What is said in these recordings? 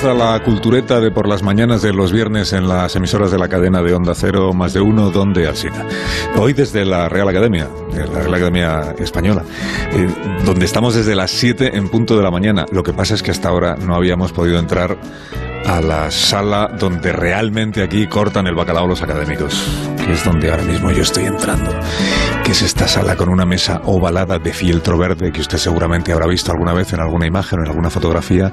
Empieza la cultureta de por las mañanas de los viernes en las emisoras de la cadena de Onda Cero, más de uno, donde Alcina. Hoy desde la Real Academia, la Real Academia Española, eh, donde estamos desde las 7 en punto de la mañana. Lo que pasa es que hasta ahora no habíamos podido entrar a la sala donde realmente aquí cortan el bacalao los académicos, que es donde ahora mismo yo estoy entrando, es esta sala con una mesa ovalada de fieltro verde que usted seguramente habrá visto alguna vez en alguna imagen o en alguna fotografía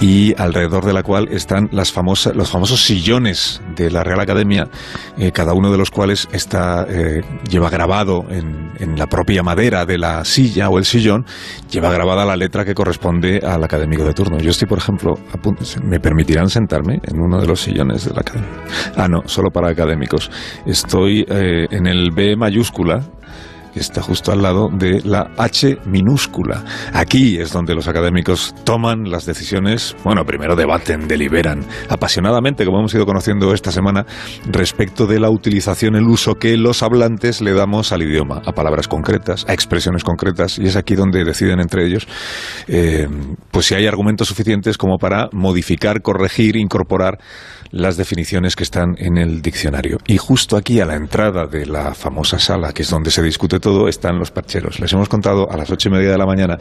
y alrededor de la cual están las famosas, los famosos sillones de la Real Academia, eh, cada uno de los cuales está, eh, lleva grabado en, en la propia madera de la silla o el sillón, lleva grabada la letra que corresponde al académico de turno. Yo estoy, por ejemplo, me permitirán sentarme en uno de los sillones de la academia. Ah, no, solo para académicos. Estoy eh, en el B mayúscula está justo al lado de la H minúscula. Aquí es donde los académicos toman las decisiones, bueno, primero debaten, deliberan apasionadamente, como hemos ido conociendo esta semana, respecto de la utilización, el uso que los hablantes le damos al idioma, a palabras concretas, a expresiones concretas, y es aquí donde deciden entre ellos, eh, pues si hay argumentos suficientes como para modificar, corregir, incorporar las definiciones que están en el diccionario. Y justo aquí a la entrada de la famosa sala, que es donde se discute todo, están los parcheros. Les hemos contado a las ocho y media de la mañana.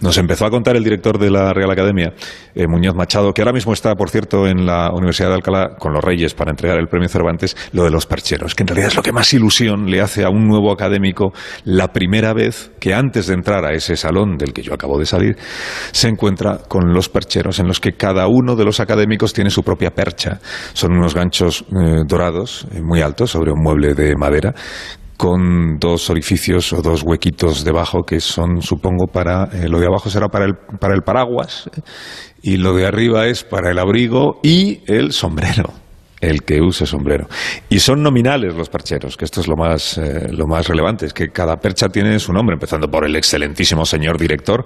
Nos empezó a contar el director de la Real Academia, eh, Muñoz Machado, que ahora mismo está, por cierto, en la Universidad de Alcalá con los Reyes para entregar el premio Cervantes, lo de los parcheros, que en realidad es lo que más ilusión le hace a un nuevo académico la primera vez que antes de entrar a ese salón del que yo acabo de salir, se encuentra con los percheros en los que cada uno de los académicos tiene su propia percha son unos ganchos eh, dorados, eh, muy altos, sobre un mueble de madera, con dos orificios o dos huequitos debajo que son, supongo, para. Eh, lo de abajo será para el, para el paraguas y lo de arriba es para el abrigo y el sombrero el que use sombrero. Y son nominales los percheros, que esto es lo más, eh, lo más relevante, es que cada percha tiene su nombre, empezando por el excelentísimo señor director,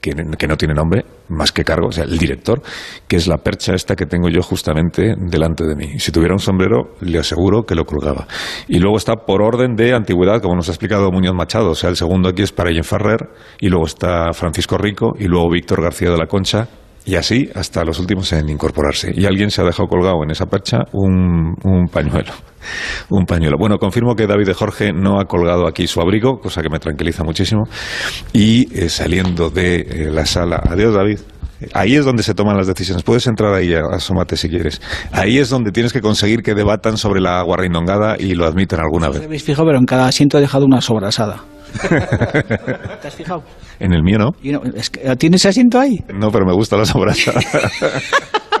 que, que, no tiene nombre más que cargo, o sea, el director, que es la percha esta que tengo yo justamente delante de mí. Si tuviera un sombrero, le aseguro que lo colgaba. Y luego está por orden de antigüedad, como nos ha explicado Muñoz Machado, o sea, el segundo aquí es para Jen Ferrer, y luego está Francisco Rico, y luego Víctor García de la Concha, y así hasta los últimos en incorporarse. Y alguien se ha dejado colgado en esa percha un, pañuelo. Un pañuelo. Bueno, confirmo que David de Jorge no ha colgado aquí su abrigo, cosa que me tranquiliza muchísimo. Y eh, saliendo de eh, la sala. Adiós, David. Ahí es donde se toman las decisiones. Puedes entrar ahí, asómate si quieres. Ahí es donde tienes que conseguir que debatan sobre la agua reindongada y lo admiten alguna vez. habéis fijado, pero en cada asiento he dejado una sobrasada. ¿Te has fijado? En el mío no. ¿Tienes asiento ahí? No, pero me gusta la sobrasada.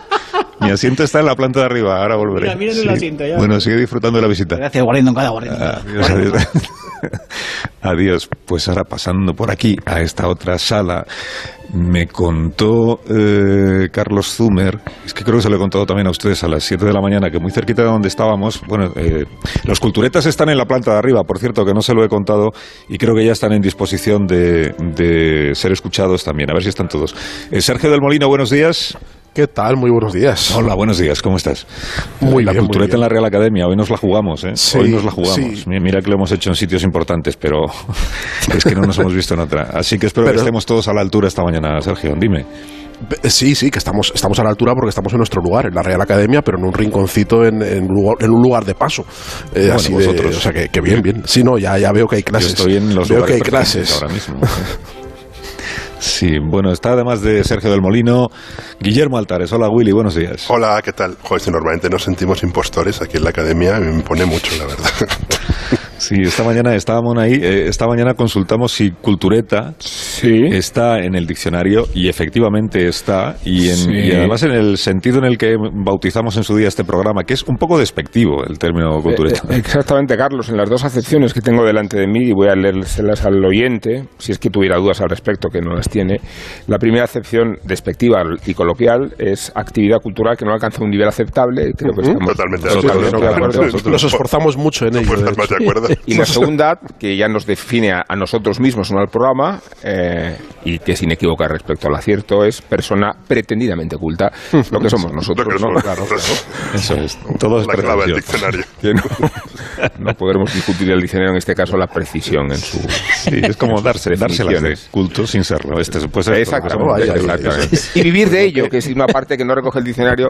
Mi asiento está en la planta de arriba, ahora volveré. Mira, mira el asiento ya. Bueno, sigue disfrutando de la visita. Gracias, guardián cada guardián. Adiós, adiós. adiós. Pues ahora pasando por aquí a esta otra sala me contó eh, Carlos Zumer, es que creo que se lo he contado también a ustedes a las 7 de la mañana, que muy cerquita de donde estábamos, bueno, eh, los culturetas están en la planta de arriba, por cierto, que no se lo he contado y creo que ya están en disposición de, de ser escuchados también, a ver si están todos. Eh, Sergio del Molino, buenos días. ¿Qué tal? Muy buenos días. Hola, buenos días, ¿cómo estás? Muy la bien. La cultureta en la Real Academia, hoy nos la jugamos, ¿eh? Sí, hoy nos la jugamos. sí. Mira que lo hemos hecho en sitios importantes, pero es que no nos hemos visto en otra. Así que espero que estemos todos a la altura esta mañana, Sergio, dime. Sí, sí, que estamos, estamos a la altura porque estamos en nuestro lugar, en la Real Academia, pero en un rinconcito, en, en, lugar- en un lugar de paso. Eh, Bueno, así de- vosotros. o sea, que, que bien, bien. Sí, no, ya, ya veo que hay Yo clases. estoy en los veo que hay clases. ahora mismo. Sí, bueno, está además de Sergio del Molino, Guillermo Altares. Hola, Willy, buenos días. Hola, ¿qué tal? Joder, si normalmente nos sentimos impostores aquí en la academia, me pone mucho, la verdad. Sí, esta mañana estábamos ahí, eh, esta mañana consultamos si cultureta Sí. está en el diccionario y efectivamente está y, en- Sí. y además en el sentido en el que bautizamos en su día este programa, que es un poco despectivo el término cultureta. Eh, eh, exactamente, Carlos, en las dos acepciones que tengo delante de mí, y voy a leérselas al oyente, si es que tuviera dudas al respecto, que no las tiene. La primera acepción despectiva y coloquial es actividad cultural que no alcanza un nivel aceptable. Creo que estamos Totalmente totalmente de acuerdo. Nos esforzamos mucho en ello. puedo de estar más hecho. de acuerdo. Y la segunda, que ya nos define a, a nosotros mismos, no al programa, eh, y que es inequívoca respecto al acierto, es persona pretendidamente culta, lo que somos nosotros, que ¿no? somos. Claro, Eso es, todo es La clave del diccionario. No- No podremos discutir el diccionario, en este caso, la precisión en su... Sí, es como darse, dárselas de culto sin serlo. Este Exactamente, exactamente. Y vivir de ello, que es una parte que no recoge el diccionario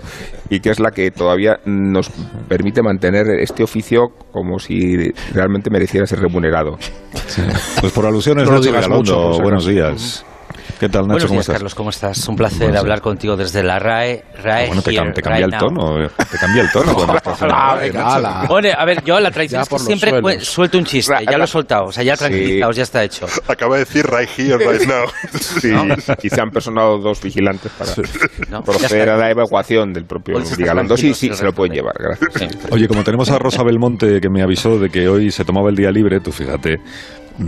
y que es la que todavía nos permite mantener este oficio como si realmente mereciera ser remunerado. Pues por alusiones, No lo Nacho digas Vigalondo, buenos días. ¿Qué tal, Nacho? Buenos ¿Cómo días, estás? Carlos, ¿cómo estás? Un placer Buenos hablar días. contigo desde la RAE. RAE Bueno, te, cam- te cambia right el tono, eh, te cambia el tono cuando estás en la Ah, RAE. Bueno, a ver, yo la tradición Ya es que siempre suelos. suelto un chiste, ya lo he soltado, o sea, ya tranquilizaos, ya está hecho. Acaba de decir right here, right now. Sí, y se han personado dos vigilantes para ¿no? Proceder a la evacuación del propio Podéis estar Vigalondo. Sí, sí, se lo pueden llevar, gracias. Sí. Oye, como tenemos a Rosa Belmonte que me avisó de que hoy se tomaba el día libre, tú fíjate,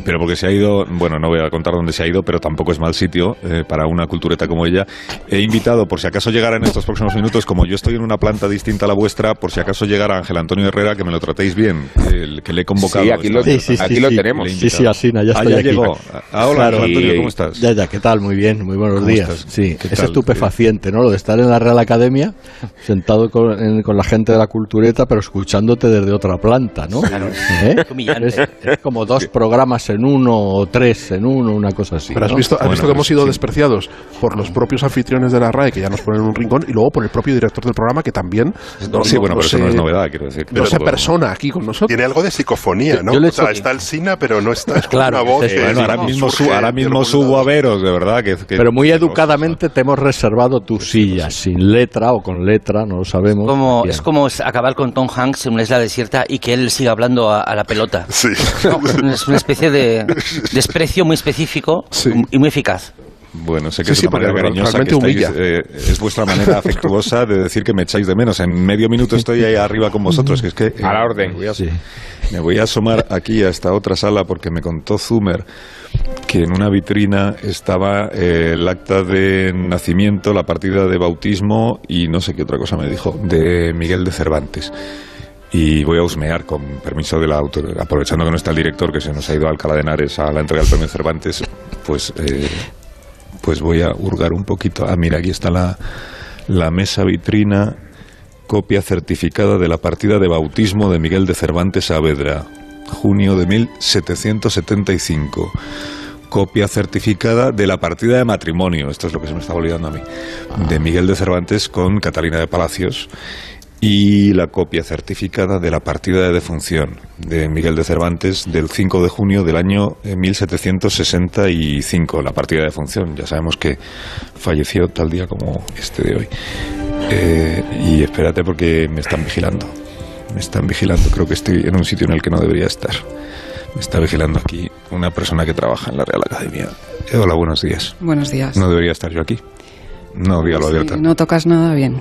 pero porque se ha ido, bueno, no voy a contar dónde se ha ido, pero tampoco es mal sitio eh, para una cultureta como ella. He invitado, por si acaso llegara en estos próximos minutos, como yo estoy en una planta distinta a la vuestra, por si acaso llegara Ángel Antonio Herrera, que me lo tratéis bien, el que le he convocado. Sí, aquí lo, Sí, sí, aquí sí. lo tenemos. Sí, sí, Asina, ya Ah, estoy ya aquí. llegó. Ah, hola, Claro. Ángel Antonio, ¿cómo estás? Ya, ya, ¿qué tal? Muy bien, muy buenos ¿Cómo días. estás? Sí, ¿Qué es tal? estupefaciente, ¿no? Lo de estar en la Real Academia, sentado con, en- con la gente de la cultureta, pero escuchándote desde otra planta, ¿no? ¿Eh? Qué humillante. Es, es como dos programas en uno o tres en uno, una cosa así. Pero has ¿no? visto, has Bueno, visto que hemos sido sí. despreciados por los propios anfitriones de la RAE, que ya nos ponen en un rincón, y luego por el propio director del programa, que también. no- sí, no- bueno, no pero eso no es novedad, quiero decir. No se persona aquí con nosotros. Tiene algo de psicofonía, ¿no? Yo le o sea, echo- está el Sina, pero no está. Es Claro, una voz. que Bueno, ahora mismo, surge su- ahora mismo subo a veros, de verdad. Que, que- Pero muy que- educadamente te hemos reservado tu silla, sin letra o con letra, no lo sabemos. Como, es como acabar con Tom Hanks en una isla desierta y que él siga hablando a, a la pelota. Sí. Es una especie de desprecio muy específico Sí. y muy eficaz. Bueno, sé que Sí, es sí, una manera cariñosa que realmente estáis, eh, es vuestra manera afectuosa de decir que me echáis de menos. En medio minuto estoy ahí arriba con vosotros, que es que... eh, A la orden. Me voy a, Sí. me voy a asomar aquí a esta otra sala porque me contó Zumer que en una vitrina estaba eh, el acta de nacimiento, la partida de bautismo y no sé qué otra cosa me dijo, de Miguel de Cervantes. Y voy a husmear, con permiso de la autor, aprovechando que no está el director, que se nos ha ido a Alcalá de Henares a la entrega del premio Cervantes, pues, eh, pues voy a hurgar un poquito. Ah, mira, aquí está la, la mesa vitrina, copia certificada de la partida de bautismo de Miguel de Cervantes Saavedra, junio de 1775 copia certificada de la partida de matrimonio, esto es lo que se me está olvidando a mí, de Miguel de Cervantes con Catalina de Palacios y la copia certificada de la partida de defunción de Miguel de Cervantes del 5 de junio del año eh, 1765, la partida de defunción. Ya sabemos que falleció tal día como este de hoy. Eh, y espérate porque me están vigilando. Me están vigilando. Creo que estoy en un sitio en el que no debería estar. Me está vigilando aquí una persona que trabaja en la Real Academia. Eh, hola, buenos días. Buenos días. No debería estar yo aquí. No, dígalo abierta. no tocas nada bien.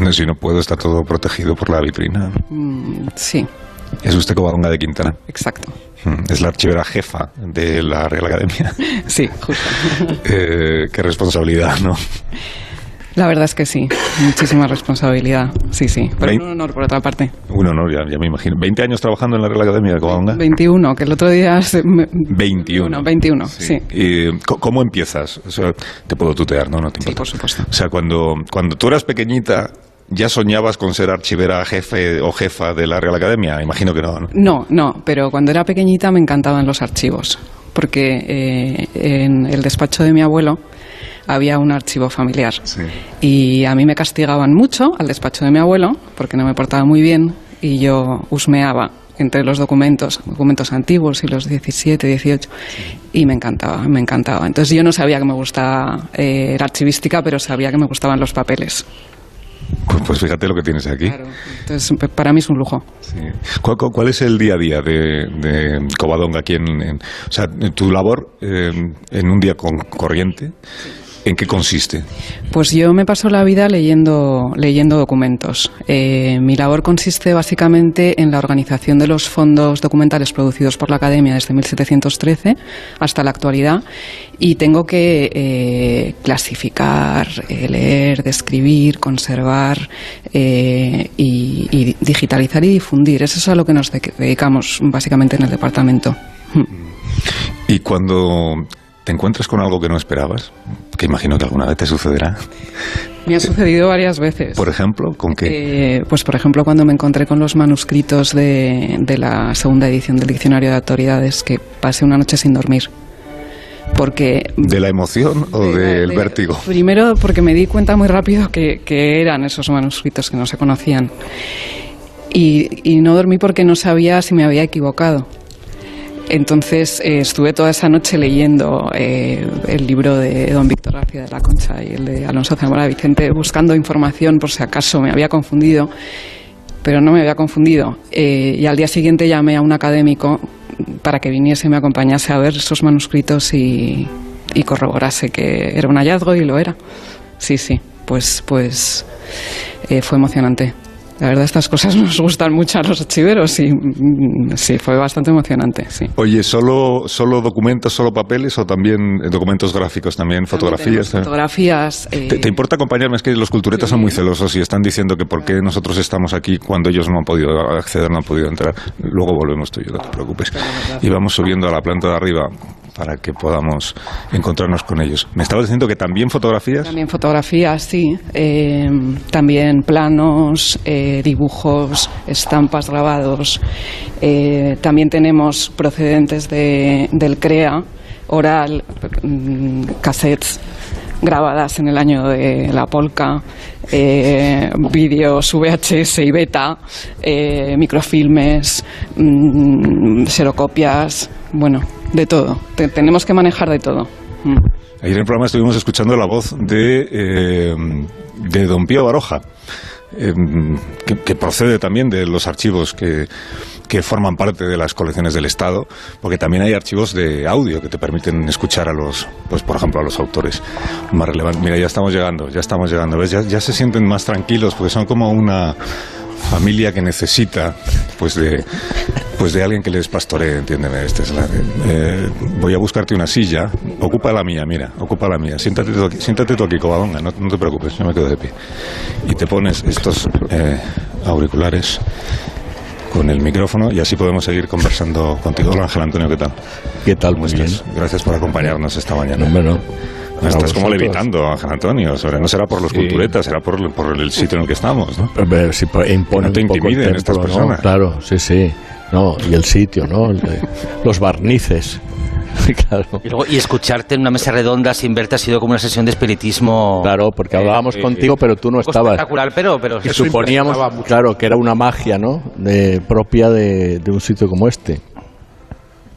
No, si no puedo, está todo protegido por la vitrina. Mm, sí, Es usted Covadonga de Quintana. exacto. Mm, Es la archivera jefa de la Real Academia. Sí, justo. Eh, qué responsabilidad, ¿no? La verdad es que sí. Muchísima responsabilidad. Sí, sí. Pero Vein- un honor por otra parte. Un honor, ya, ya me imagino. ¿20 años trabajando en la Real Academia de Covadonga? 21, que el otro día... se me- 21. 21, sí. ¿Y co- cómo empiezas? O sea, te puedo tutear, ¿no? No te Sí, por supuesto. O sea, cuando, cuando tú eras pequeñita, ¿ya soñabas con ser archivera jefe o jefa de la Real Academia? Imagino que no, ¿no? No, no, pero cuando era pequeñita me encantaban los archivos, porque eh, en el despacho de mi abuelo había un archivo familiar. Y a mí me castigaban mucho al despacho de mi abuelo, porque no me portaba muy bien, y yo husmeaba entre los documentos, documentos antiguos y los 17, 18, y me encantaba, me encantaba. Entonces yo no sabía que me gustaba eh, la archivística, pero sabía que me gustaban los papeles. Pues, pues fíjate lo que tienes aquí. Claro. Entonces, para mí es un lujo. Sí. ¿Cuál, cuál- cuál es el día a día de, de Covadonga aquí en, en- o sea, tu labor eh, en un día con, corriente? ¿En qué consiste? Pues yo me paso la vida leyendo, leyendo documentos. Eh, mi labor consiste básicamente en la organización de los fondos documentales producidos por la Academia desde 1713 hasta la actualidad y tengo que eh, clasificar, eh, leer, describir, conservar eh, y, y digitalizar y difundir. Eso es a lo que nos de- dedicamos básicamente en el departamento. Y cuando te encuentras con algo que no esperabas, que imagino que alguna vez te sucederá, Me ha sucedido varias veces. por ejemplo, ¿con qué? Eh, pues, por ejemplo, cuando me encontré con los manuscritos de, de la segunda edición del Diccionario de Autoridades, que pasé una noche sin dormir. Porque. ¿De la emoción o de- del de- vértigo? Primero, porque me di cuenta muy rápido que, que eran esos manuscritos que no se conocían. Y, y no dormí porque no sabía si me había equivocado. Entonces eh, estuve toda esa noche leyendo eh, el libro de don Víctor García de la Concha y el de Alonso Zamora Vicente, buscando información por si acaso me había confundido, pero no me había confundido. Eh, y al día siguiente llamé a un académico para que viniese y me acompañase a ver esos manuscritos y, y corroborase que era un hallazgo y lo era. Sí, sí, pues, pues eh, fue emocionante. La verdad, estas cosas nos gustan mucho a los archiveros y mm, sí, fue bastante emocionante, sí. Oye, ¿solo, ¿solo documentos, solo papeles o también eh, documentos gráficos, también fotografías? Tenemos Fotografías. eh, ¿Te, te importa acompañarme? Es que los culturetas son muy celosos y están diciendo que por qué nosotros estamos aquí cuando ellos no han podido acceder, no han podido entrar. Luego volvemos tú y yo, no te preocupes. Y vamos subiendo a la planta de arriba para que podamos encontrarnos con ellos. Me estabas diciendo que también fotografías. También fotografías, sí. Eh, también planos, eh, dibujos, estampas grabados. Eh, también tenemos procedentes de, del CREA, oral, mm, cassettes grabadas en el año de la polka, eh, vídeos VHS y beta, eh, microfilmes, mm, serocopias, bueno, de todo. Te- tenemos que manejar de todo. Mm. Ayer en el programa estuvimos escuchando la voz de, eh, de don Pío Baroja, eh, que, procede también de los archivos que, que forman parte de las colecciones del Estado, porque también hay archivos de audio que te permiten escuchar a los, pues por ejemplo, a los autores más relevantes. Mira, ya estamos llegando, ya estamos llegando, ¿ves? Ya se sienten más tranquilos porque son como una familia que necesita, pues de pues de alguien que les pastoree, entiéndeme. Este es la- eh, voy a buscarte una silla. Ocupa la mía, mira, ocupa la mía. Siéntate tú aquí, siéntate tú aquí Covadonga, no, no te preocupes, yo me quedo de pie. Y te pones estos eh, auriculares con el micrófono y así podemos seguir conversando contigo. Hola Ángel Antonio, ¿qué tal? ¿Qué tal? ¿Cómo Muy bien. Gracias por acompañarnos esta mañana. No. Estás como levitando, Ángel Antonio. sobre- no será por los culturetas, será por, por el sitio en el que estamos, ¿no? Si po- impone no te un poco el intimiden estas personas. Claro, sí, sí. No, y el sitio, ¿no? El de- los barnices. claro. Y, luego- y escucharte en una mesa redonda sin verte ha sido como una sesión de espiritismo. Claro, porque hablábamos eh, contigo, pero tú no estabas. Espectacular, pero, pero Y suponíamos, claro, que era una magia, ¿no? De, propia de, de un sitio como este.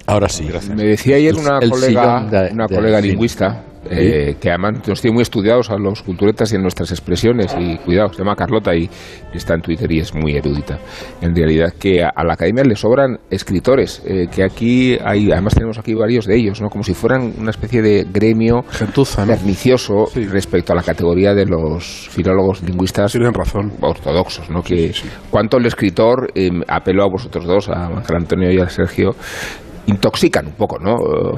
Ahora sí. Me decía ayer una el colega, de- una de- colega sí. lingüista, eh, que además nos tiene muy estudiados a los culturetas y en nuestras expresiones, y cuidado, se llama Carlota y, está en Twitter y es muy erudita. En realidad, que a, a la academia le sobran escritores, eh, que aquí hay, además tenemos aquí varios de ellos, ¿no? Como si fueran una especie de gremio pernicioso respecto a la categoría de los filólogos lingüistas razón. ortodoxos, ¿no? Que cuánto el escritor, eh, apelo a vosotros dos, a Ángel Antonio y a Sergio, intoxican un poco, ¿no?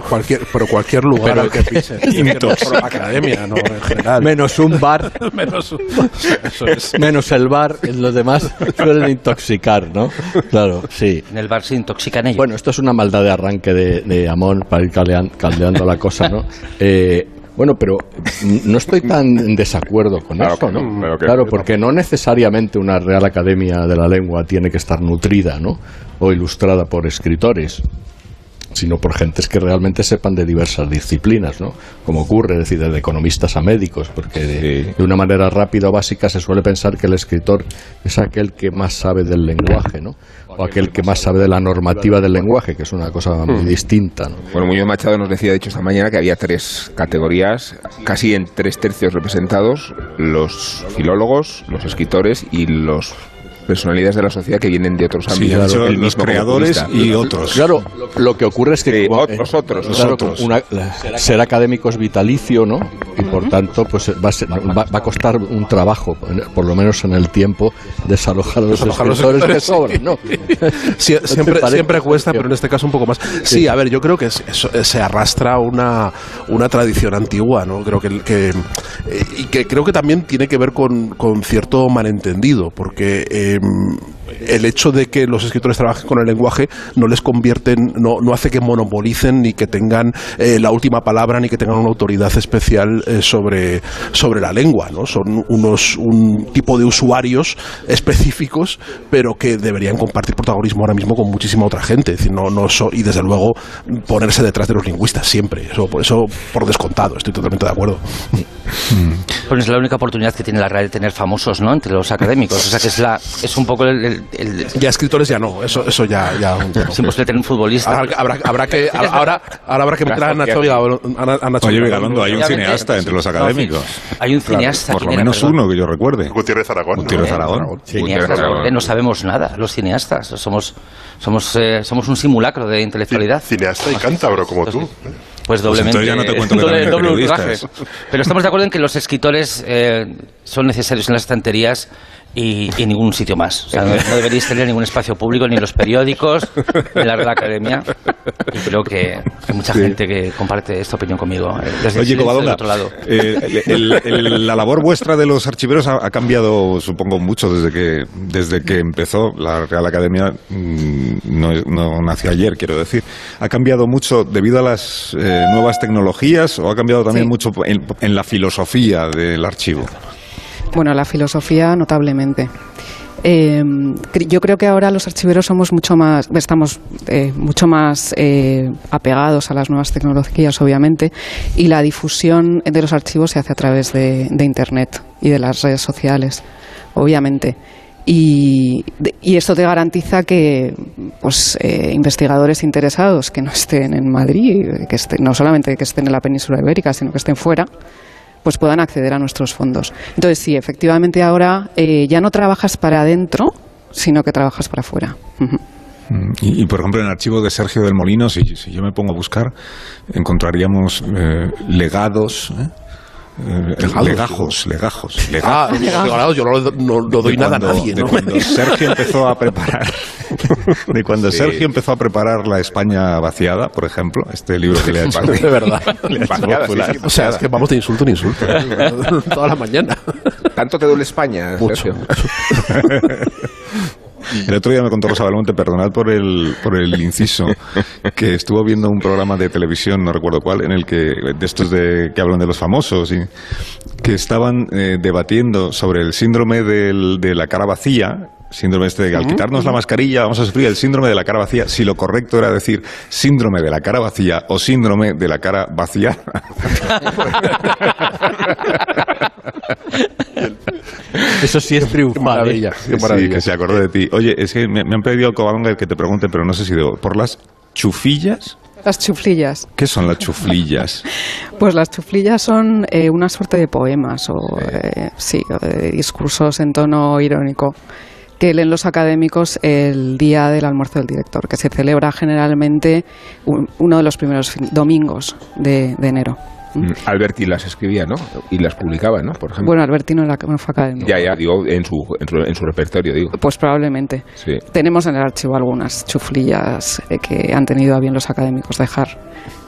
Cualquier, pero cualquier lugar Pero- al que pises. Intoxican. Por la academia, ¿no? En general. Menos un bar. Menos un- Eso es. Menos el bar, los demás suelen intoxicar, ¿no? Claro, sí. En el bar se intoxican ellos. Bueno, esto es una maldad de arranque de, de Amón para ir caldean- caldeando la cosa, ¿no? Eh, bueno, pero no estoy tan en desacuerdo con Claro eso, ¿no? claro que claro, porque no necesariamente una Real Academia de la Lengua tiene que estar nutrida, ¿no? O ilustrada por escritores. Sino por gentes que realmente sepan de diversas disciplinas, ¿no? Como ocurre, es decir, de economistas a médicos, porque de, de una manera rápida o básica se suele pensar que el escritor es aquel que más sabe del lenguaje, ¿no? O aquel que más sabe de la normativa del lenguaje, que es una cosa muy Hmm. distinta, ¿no? Bueno, Muñoz Machado nos decía, de hecho, esta mañana que había tres categorías, casi en tres tercios representados, los filólogos, los escritores y los personalidades de la sociedad que vienen de otros Sí, ámbitos. dicho Él los creadores y otros. Claro, lo que ocurre es que Sí, como, otros, otros, claro, otros. una- ser académico es vitalicio, ¿no? Y por tanto, pues va a, ser- va- va a costar un trabajo, por lo menos en el tiempo, desalojar a los escritores que sobran, ¿no? Sie- ¿No te siempre, siempre cuesta, pero en este caso un poco más. Sí, a ver, yo creo que es- eso- eh, se arrastra una, una tradición antigua, ¿no? Creo que, que- eh, y que creo que también tiene que ver con, con cierto malentendido, porque eh, Um. El hecho de que los escritores trabajen con el lenguaje no les convierte, en- no, no hace que monopolicen ni que tengan eh, la última palabra ni que tengan una autoridad especial eh, sobre, sobre la lengua, ¿no? Son unos un tipo de usuarios específicos, pero que deberían compartir protagonismo ahora mismo con muchísima otra gente. Es no, no so- y desde luego ponerse detrás de los lingüistas siempre. Eso, eso por descontado, estoy totalmente de acuerdo. Pues es la única oportunidad que tiene la RAE de tener famosos, ¿no? Entre los académicos. O sea que es la es un poco el- el- Ya escritores ya no, eso, eso ya, ya, ya no. es imposible tener un futbolista. Ahora habrá, habrá que ahora, ahora habrá que meter a Nacho Vigalondo. a Nacho Oye, Vigalondo. Vigalondo, hay un cineasta entre los académicos. Hay un cineasta. Por lo ¿quién era, menos uno que yo recuerde. Gutiérrez Aragón. ¿no? Gutiérrez Aragón. Eh, no sabemos nada, los cineastas. Somos, somos, eh, somos un simulacro de intelectualidad. Cineasta y cántabro como tú. Pues doblemente. entonces ya no te cuento doble, ultraje. Pero estamos de acuerdo en que los escritores eh, son necesarios en las estanterías y, en ningún sitio más. O sea, no, no deberíais tener ningún espacio público ni en los periódicos, ni en la Real Academia. Y creo que hay mucha gente que comparte esta opinión conmigo. eh, Desde Oye, del Covadonga, otro lado. eh, el- el- la labor vuestra de los archiveros ha, ha cambiado, supongo, mucho desde que desde que empezó la Real Academia. mm, No, nació ayer, quiero decir. ¿Ha cambiado mucho debido a las eh, nuevas tecnologías o ha cambiado también Sí. mucho en, en la filosofía del archivo? Bueno, la filosofía notablemente. Eh, yo creo que ahora los archiveros somos mucho más, estamos eh, mucho más eh, apegados a las nuevas tecnologías, obviamente, y la difusión de los archivos se hace a través de, Internet y de las redes sociales, obviamente. Y, y esto te garantiza que pues, eh, investigadores interesados que no estén en Madrid, que estén, no solamente que estén en la península ibérica, sino que estén fuera, pues puedan acceder a nuestros fondos. Entonces, sí, efectivamente ahora eh, ya no trabajas para adentro, sino que trabajas para afuera. Mm, Y, por ejemplo, en el archivo de Sergio del Molino, si, si yo me pongo a buscar, encontraríamos eh, legados. ¿eh? Eh, Legados, legajos, legajos, legajos. Ah, yo no, no- no doy nada a nadie. de ¿no? cuando Sergio empezó a preparar de cuando Sí. Sergio empezó a preparar la España vaciada por ejemplo este libro que le ha hecho De verdad. Vaciada, sí, sí. O sea, es que vamos de insulto en insulto. Toda la mañana. ¿Tanto te duele España, Mucho. Sergio? El otro día me contó Rosa Belmonte, perdonad por el, por el inciso, que estuvo viendo un programa de televisión, no recuerdo cuál, en el que, de estos de, que hablan de los famosos, y que estaban eh, debatiendo sobre el síndrome del- de la cara vacía, síndrome este de que al quitarnos la mascarilla vamos a sufrir el síndrome de la cara vacía, si lo correcto era decir síndrome de la cara vacía o síndrome de la cara vacía. Eso sí es Qué triunfal. maravilla, ¿eh? Sí, que se acordó de ti. Oye, es que me, me han pedido Covadonga que te pregunte, pero no sé si debo. ¿Por las chufillas? Las chuflillas. ¿Qué son las chuflillas? Pues las chuflillas son eh, una suerte de poemas o eh, sí, o de discursos en tono irónico que leen los académicos el día del almuerzo del director, que se celebra generalmente un- uno de los primeros domingos de, de enero. Mm, Alberti las escribía, ¿no? Y las publicaba, ¿no? Por ejemplo. Bueno, Albertino era- no fue académico. ya, ya, digo, en su, en su, en su repertorio, digo. Pues probablemente. Sí. Tenemos en el archivo algunas chuflillas eh, que han tenido a bien los académicos dejar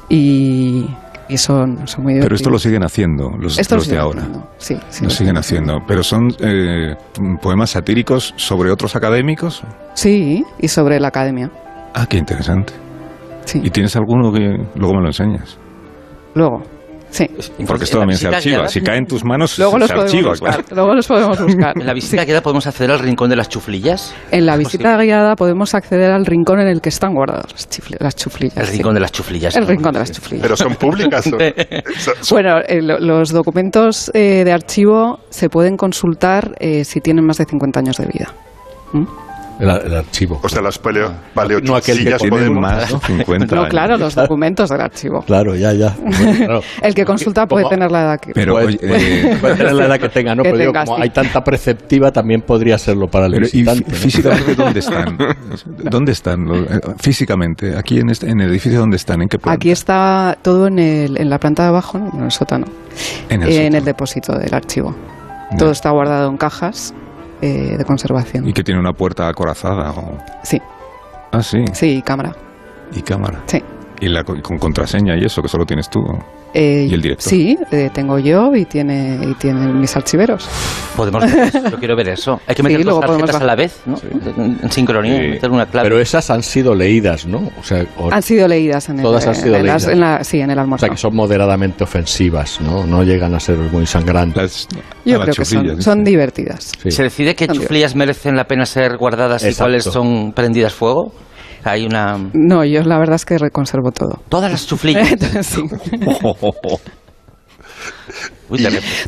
y, y son, son muy Pero esto lo siguen haciendo los, Esto los lo de ahora. haciendo, Sí, sí, Lo siguen haciendo. Pero son eh, poemas satíricos sobre otros académicos. Sí, y sobre la academia. Ah, qué interesante. Sí. ¿Y tienes alguno que luego me lo enseñas? Luego. Sí. Porque esto también se archiva. guiada- Si cae en tus manos, Luego se los podemos archiva. buscar. claro. Luego los podemos buscar. En la visita Sí. guiada podemos acceder al rincón de las chuflillas. En la visita guiada podemos acceder al rincón en el que están guardadas las, chifli- las chuflillas. El sí. rincón de las chuflillas. El ¿no? rincón de las chuflillas. Pero son públicas. Bueno, eh, lo- los documentos eh, de archivo se pueden consultar eh, si tienen más de 50 años de vida. ¿Mm? El, el archivo. o sea, las paleo, paleo No aquel que podemos- más de 50 No, años. claro, los documentos del archivo. Claro, ya, ya. Bueno, claro. El que consulta puede Como- tener la edad que... Pero, Puede- oye, eh, puede tener la edad que tenga, ¿no? Que Pero digo, como sí. hay tanta preceptiva, también podría serlo para el pero ¿y visitante. fí- ¿no? físicamente dónde están? ¿Dónde están? Eh, Físicamente, aquí en, este, en el edificio, ¿dónde están? ¿En qué planta? Aquí está todo en, el, en la planta de abajo, ¿no? en el sótano, En el eh, en sótano. el depósito del archivo. Todo está guardado en cajas eh, de conservación. ¿Y que tiene una puerta acorazada? o- Sí, Ah, sí. sí, y cámara. Y cámara. Sí. Y, la, co- y con contraseña y eso, que solo tienes tú. Eh, ¿Y el director? Sí, eh, tengo yo y tiene, y tienen mis archiveros. Podemos ver eso. Yo quiero ver eso. Hay que meter Sí, dos luego podemos tarjetas a la vez, ¿no? En, en sincronía, Sí. meter una clave. Pero esas han sido leídas, ¿no? O sea, o, Han sido leídas en el, Todas han sido en las- leídas. en la- sí, en el o almuerzo. sea, que son moderadamente ofensivas, ¿no? No llegan a ser muy sangrantes. Las, Yo creo que son, son divertidas. Sí. ¿Se decide qué chuflillas merecen la pena ser guardadas y Exacto. cuáles son prendidas fuego? Hay una... No, yo la verdad es que reconservo todo. Todas las chuflillas. Sí.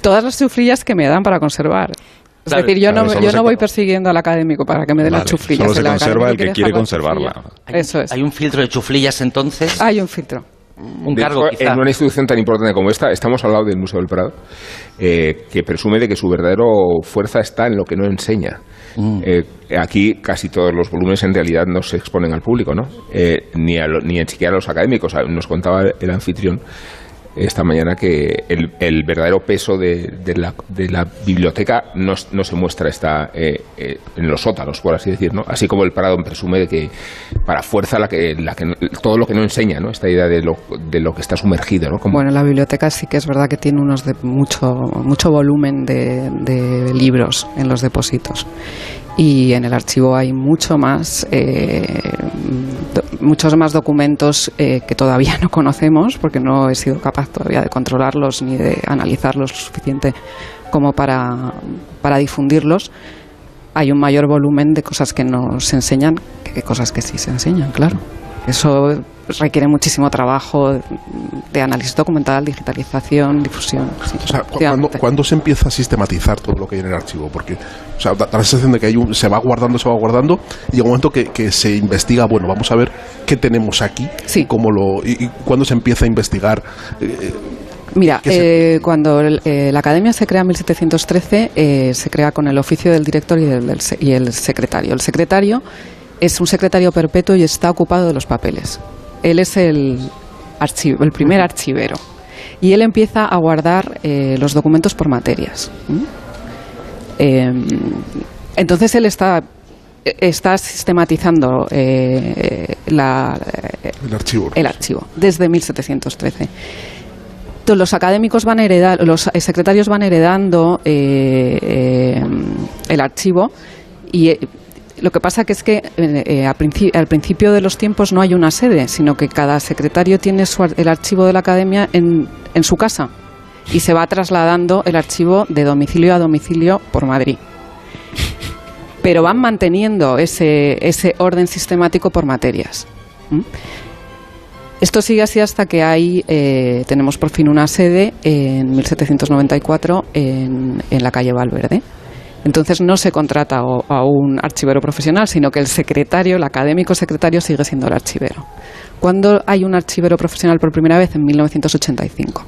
Todas las chuflillas que me dan para conservar. Es Claro, decir, yo claro, no, yo se no voy persiguiendo al académico para que me dé las chuflillas. Solo se conserva el que quiere conservarla. chuflilla. Eso es. Hay un filtro de chuflillas entonces. Hay un filtro. un De cargo hecho, quizá. En una institución tan importante como esta, estamos al lado del Museo del Prado, eh, que presume de que su verdadero fuerza está en lo que no enseña. Mm. Eh, aquí casi todos los volúmenes en realidad no se exponen al público, ¿no? Eh, ni, a lo- ni siquiera a los académicos. Nos contaba el anfitrión esta mañana que el, verdadero peso de, la, de la biblioteca no, se muestra está eh, eh, en los sótanos, por así decir, ¿no? Así como el Prado presume de que para fuerza la que, la que todo lo que no enseña, ¿no? Esta idea de lo, de lo que está sumergido, ¿no? Bueno, la biblioteca sí que es verdad que tiene unos de mucho, mucho volumen de, de libros en los depósitos. Y en el archivo hay mucho más, eh, muchos más documentos eh, que todavía no conocemos, porque no he sido capaz todavía de controlarlos ni de analizarlos lo suficiente como para, para difundirlos. Hay un mayor volumen de cosas que no se enseñan que cosas que sí se enseñan, claro. Eso requiere muchísimo trabajo de análisis documental, digitalización, difusión. sí, O sea, cu- ¿cuándo, se empieza a sistematizar todo lo que hay en el archivo? Porque o sea, da, la sensación de que hay un- se va guardando, se va guardando, y llega un momento que, que se investiga, bueno, vamos a ver qué tenemos aquí, Sí. y, cómo lo, y, y cuándo se empieza a investigar. eh, Mira, ¿Qué se- eh, cuando el- eh, la academia se crea en 1713, eh, se crea con el oficio del director y, del- del y el secretario. El secretario es un secretario perpetuo y está ocupado de los papeles. Él es el, archivo, el primer archivero. Y él empieza a guardar eh, los documentos por materias. ¿m? Eh, entonces él está, está sistematizando eh, la, el archivo. el archivo desde 1713. Entonces, los académicos van heredando, los eh, secretarios van heredando eh, el archivo y lo que pasa que es que eh, eh, al principio de los tiempos no hay una sede, sino que cada secretario tiene su ar- el archivo de la academia en, su casa y se va trasladando el archivo de domicilio a domicilio por Madrid. Pero van manteniendo ese, ese orden sistemático por materias. Esto sigue así hasta que hay, eh, tenemos por fin una sede en 1794 en, en la calle Valverde. Entonces no se contrata a, un archivero profesional, sino que el secretario, el académico secretario, sigue siendo el archivero. ¿Cuándo hay un archivero profesional por primera vez? En 1985.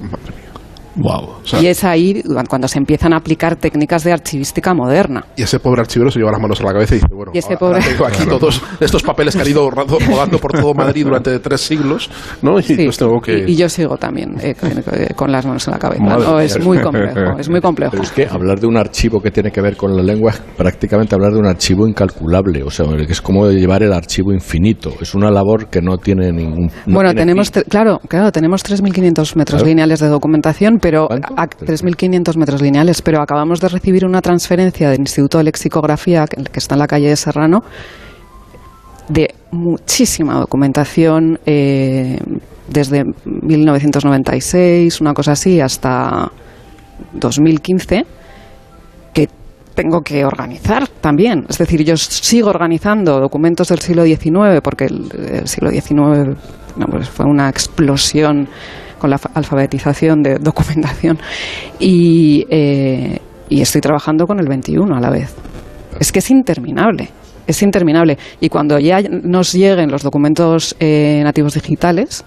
Wow. y es ahí cuando se empiezan a aplicar técnicas de archivística moderna. Y ese pobre archivero se lleva las manos a la cabeza y dice, bueno, Y ese ahora pobre- tengo aquí todos estos papeles que han ido ro- rodando por todo Madrid durante tres siglos, ¿no? Y Sí, los tengo que... y, y yo sigo también eh, con, con las manos en la cabeza. Madre No, es muy complejo, es muy complejo. Pero es que hablar de un archivo que tiene que ver con la lengua es prácticamente hablar de un archivo incalculable. O sea, es como llevar el archivo infinito. Es una labor que no tiene ningún. no bueno, tiene tenemos, claro, claro, tenemos 3.500 metros Claro. lineales de documentación, pero a- 3.500 metros lineales, pero acabamos de recibir una transferencia del Instituto de Lexicografía, que, está en la calle de Serrano, de muchísima documentación eh, desde 1996, una cosa así, hasta 2015 que tengo que organizar también. Es decir, yo sigo organizando documentos del siglo XIX porque el, el siglo XIX pues fue una explosión con la alfabetización de documentación y, eh, y estoy trabajando con el 21 a la vez. Es que es interminable es interminable. Y cuando ya nos lleguen los documentos eh, nativos digitales,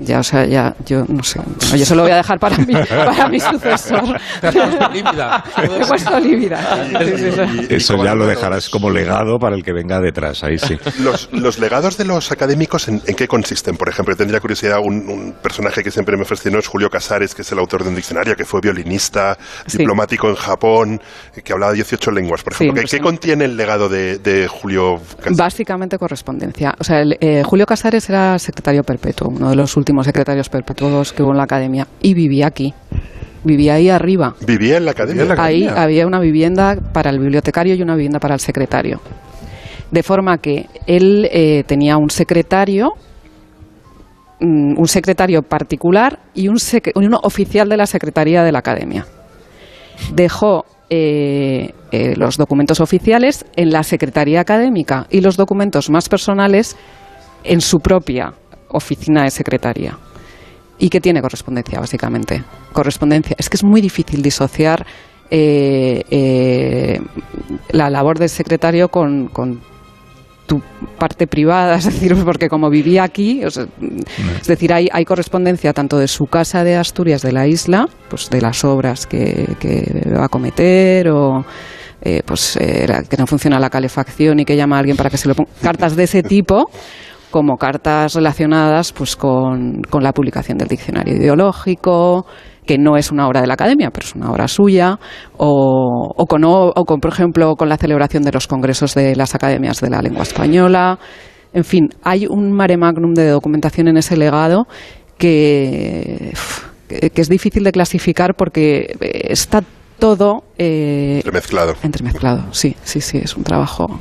ya, o sea, ya, yo no sé. Bueno, yo se lo voy a dejar para mi, para mi sucesor. Te has puesto lívida. Me he puesto lívida. Sí, sí, sí. Eso ya lo dejarás como legado para el que venga detrás, ahí sí. Los, los legados de los académicos, ¿en, en qué consisten? Por ejemplo, tendría curiosidad, un, un personaje que siempre me fascinó es Julio Casares, que es el autor de un diccionario, que fue violinista, Sí. diplomático en Japón, que hablaba 18 lenguas, por Sí, ejemplo. ¿Qué, qué contiene el legado de, de Julio Casares? Básicamente correspondencia. O sea, el, eh, Julio Casares era secretario perpetuo, uno de los últimos secretarios perpetuos que hubo en la academia, y vivía aquí. Vivía ahí arriba. Vivía en la academia. Ahí había una vivienda para el bibliotecario y una vivienda para el secretario. De forma que él eh, tenía un secretario, mm, un secretario particular y un, sec- oficial de la secretaría de la academia. Dejó eh, eh, los documentos oficiales en la secretaría académica y los documentos más personales en su propia oficina de secretaría. ¿Y qué tiene correspondencia, básicamente? Correspondencia. Es que es muy difícil disociar eh, eh, la labor del secretario con, con tu parte privada, es decir, porque como vivía aquí, es decir, hay, hay correspondencia tanto de su casa de Asturias, de la isla, pues de las obras que, que va a cometer o eh, pues eh, que no funciona la calefacción y que llama a alguien para que se lo ponga, cartas de ese tipo como cartas relacionadas pues con, con la publicación del diccionario ideológico, que no es una obra de la academia, pero es una obra suya, o, o con, o con, por ejemplo, con la celebración de los congresos de las academias de la lengua española. En fin, hay un mare magnum de documentación en ese legado que que es difícil de clasificar porque eh, está todo eh, Entremezclado. entremezclado. Sí, sí, sí, es un trabajo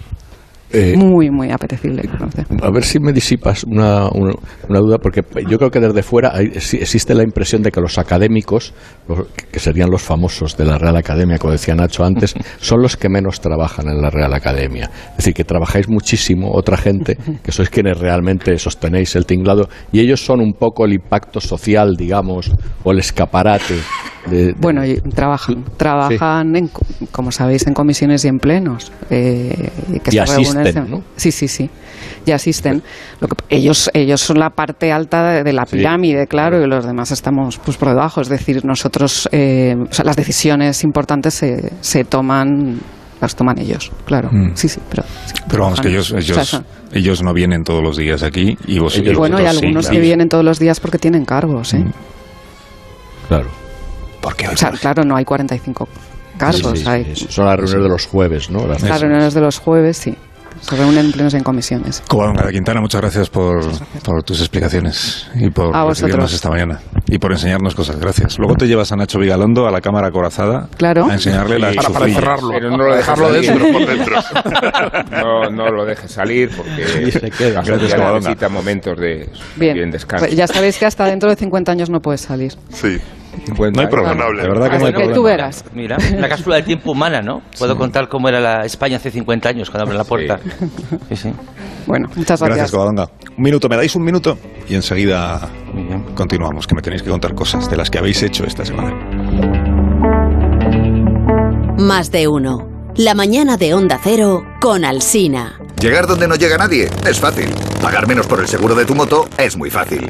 Eh, muy, muy apetecible. conocer. A ver si me disipas una, una, una duda, porque yo creo que desde fuera hay- existe la impresión de que los académicos, los- que serían los famosos de la Real Academia, como decía Nacho antes, son los que menos trabajan en la Real Academia. Es decir, que trabajáis muchísimo, otra gente, que sois quienes realmente sostenéis el tinglado, y ellos son un poco el impacto social, digamos, o el escaparate. De, de- Bueno, y trabajan, trabajan, en, co- como sabéis, en comisiones y en plenos. eh, que Y se asisten, reúnen- ¿no? Sí, sí, sí. Y asisten. Lo que, ellos, ellos son la parte alta de, de la Sí. pirámide, claro, y los demás estamos pues por debajo. Es decir, nosotros, eh, o sea, las decisiones importantes se, se toman, las toman ellos, claro. Mm. Sí, sí, pero. sí, Pero vamos, que ellos, ellos, O sea, ellos no vienen todos los días aquí y vos Ellos- y bueno, sí, algunos claro. que vienen todos los días porque tienen cargos, ¿eh? Mm. Claro. Porque hoy, O sea, claro, no hay 45 cargos, Sí, sí, hay sí, son las reuniones de los jueves, ¿no? Las- reuniones de los jueves, sí. Se reúnen en plenos en comisiones. Covadonga de Quintana, muchas gracias por, por tus explicaciones y por A recibirnos vosotros. esta mañana y por enseñarnos cosas. Gracias. Luego te llevas a Nacho Vigalondo a la cámara acorazada Claro. a enseñarle la Para, encerrarlo. Pero no lo dejarlo dentro. Por dentro. No, no lo dejes salir porque Y se queda. necesita momentos de Bien, bien descanso. Pues ya sabéis que hasta dentro de 50 años no puedes salir. Sí. No hay problema. De verdad que no hay problema. tú verás. Mira, la cápsula del tiempo humana, ¿no? Puedo contar cómo era la España hace 50 años cuando abre la puerta. Sí, sí. Bueno, muchas Gracias, gracias. Covadonga. Un minuto, me dais un minuto y enseguida continuamos, que me tenéis que contar cosas de las que habéis hecho esta semana. Más de uno. La mañana de Onda Cero con Alsina. Llegar donde no llega nadie es fácil. Pagar menos por el seguro de tu moto es muy fácil.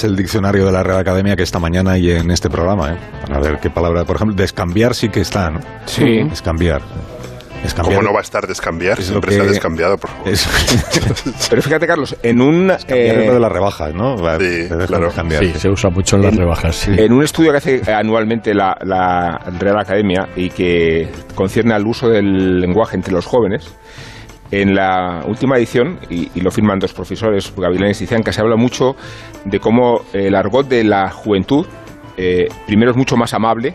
Más el diccionario de la Real Academia que esta mañana y en este programa, ¿eh? Para ver qué palabra, por ejemplo, descambiar sí que está, ¿no? Sí. Descambiar. Es cambiar. ¿Cómo no va a estar descambiar? Es lo Siempre se ha que- descambiado, por favor. Es, Pero fíjate, Carlos, en un, eh, es lo de las rebajas, ¿no? Sí, claro. cambiar. Sí, se usa mucho en las rebajas. sí. en un estudio que hace anualmente la, la Real Academia y que concierne al uso del lenguaje entre los jóvenes, en la última edición, y, y lo firman dos profesores, Gavilanes y Cianca, se habla mucho de cómo el argot de la juventud, eh, primero es mucho más amable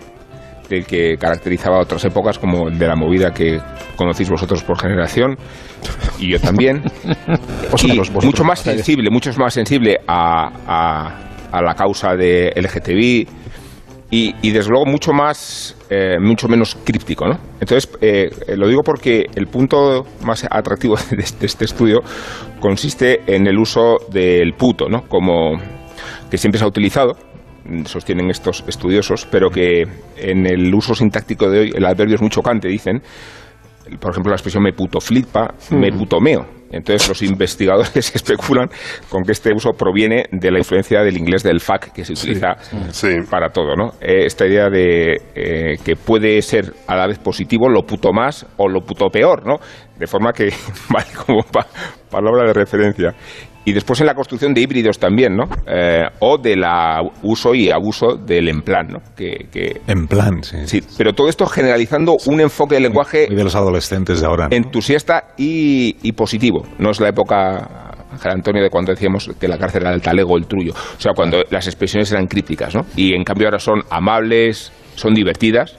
del que caracterizaba otras épocas, como el de la movida que conocéis vosotros por generación, y yo también. Y mucho más sensible, mucho más sensible a, a- a la causa de LGTBI y, y desde luego mucho más, eh, mucho menos críptico, ¿no? Entonces, eh, eh, lo digo porque el punto más atractivo de este, estudio consiste en el uso del puto, ¿no? Como que siempre se ha utilizado, sostienen estos estudiosos, pero que en el uso sintáctico de hoy el adverbio es muy chocante, dicen. Por ejemplo, la expresión me puto flipa, me puto meo. Entonces, los investigadores especulan con que este uso proviene de la influencia del inglés del fuck que se utiliza Sí. para todo, ¿no? Eh, esta idea de eh, que puede ser a la vez positivo lo puto más o lo puto peor, ¿no? De forma que vale como pa- palabra de referencia. Y después en la construcción de híbridos también, ¿no? Eh, o del uso y abuso del en plan, ¿no? Que, que- En plan, sí. sí, pero todo esto generalizando un enfoque del lenguaje Muy de los adolescentes de ahora. ¿no? entusiasta y, y positivo. No es la época, Ángel Antonio, de cuando decíamos que la cárcel era el talego, el trullo. O sea, cuando las expresiones eran críticas, ¿no? Y en cambio ahora son amables, son divertidas,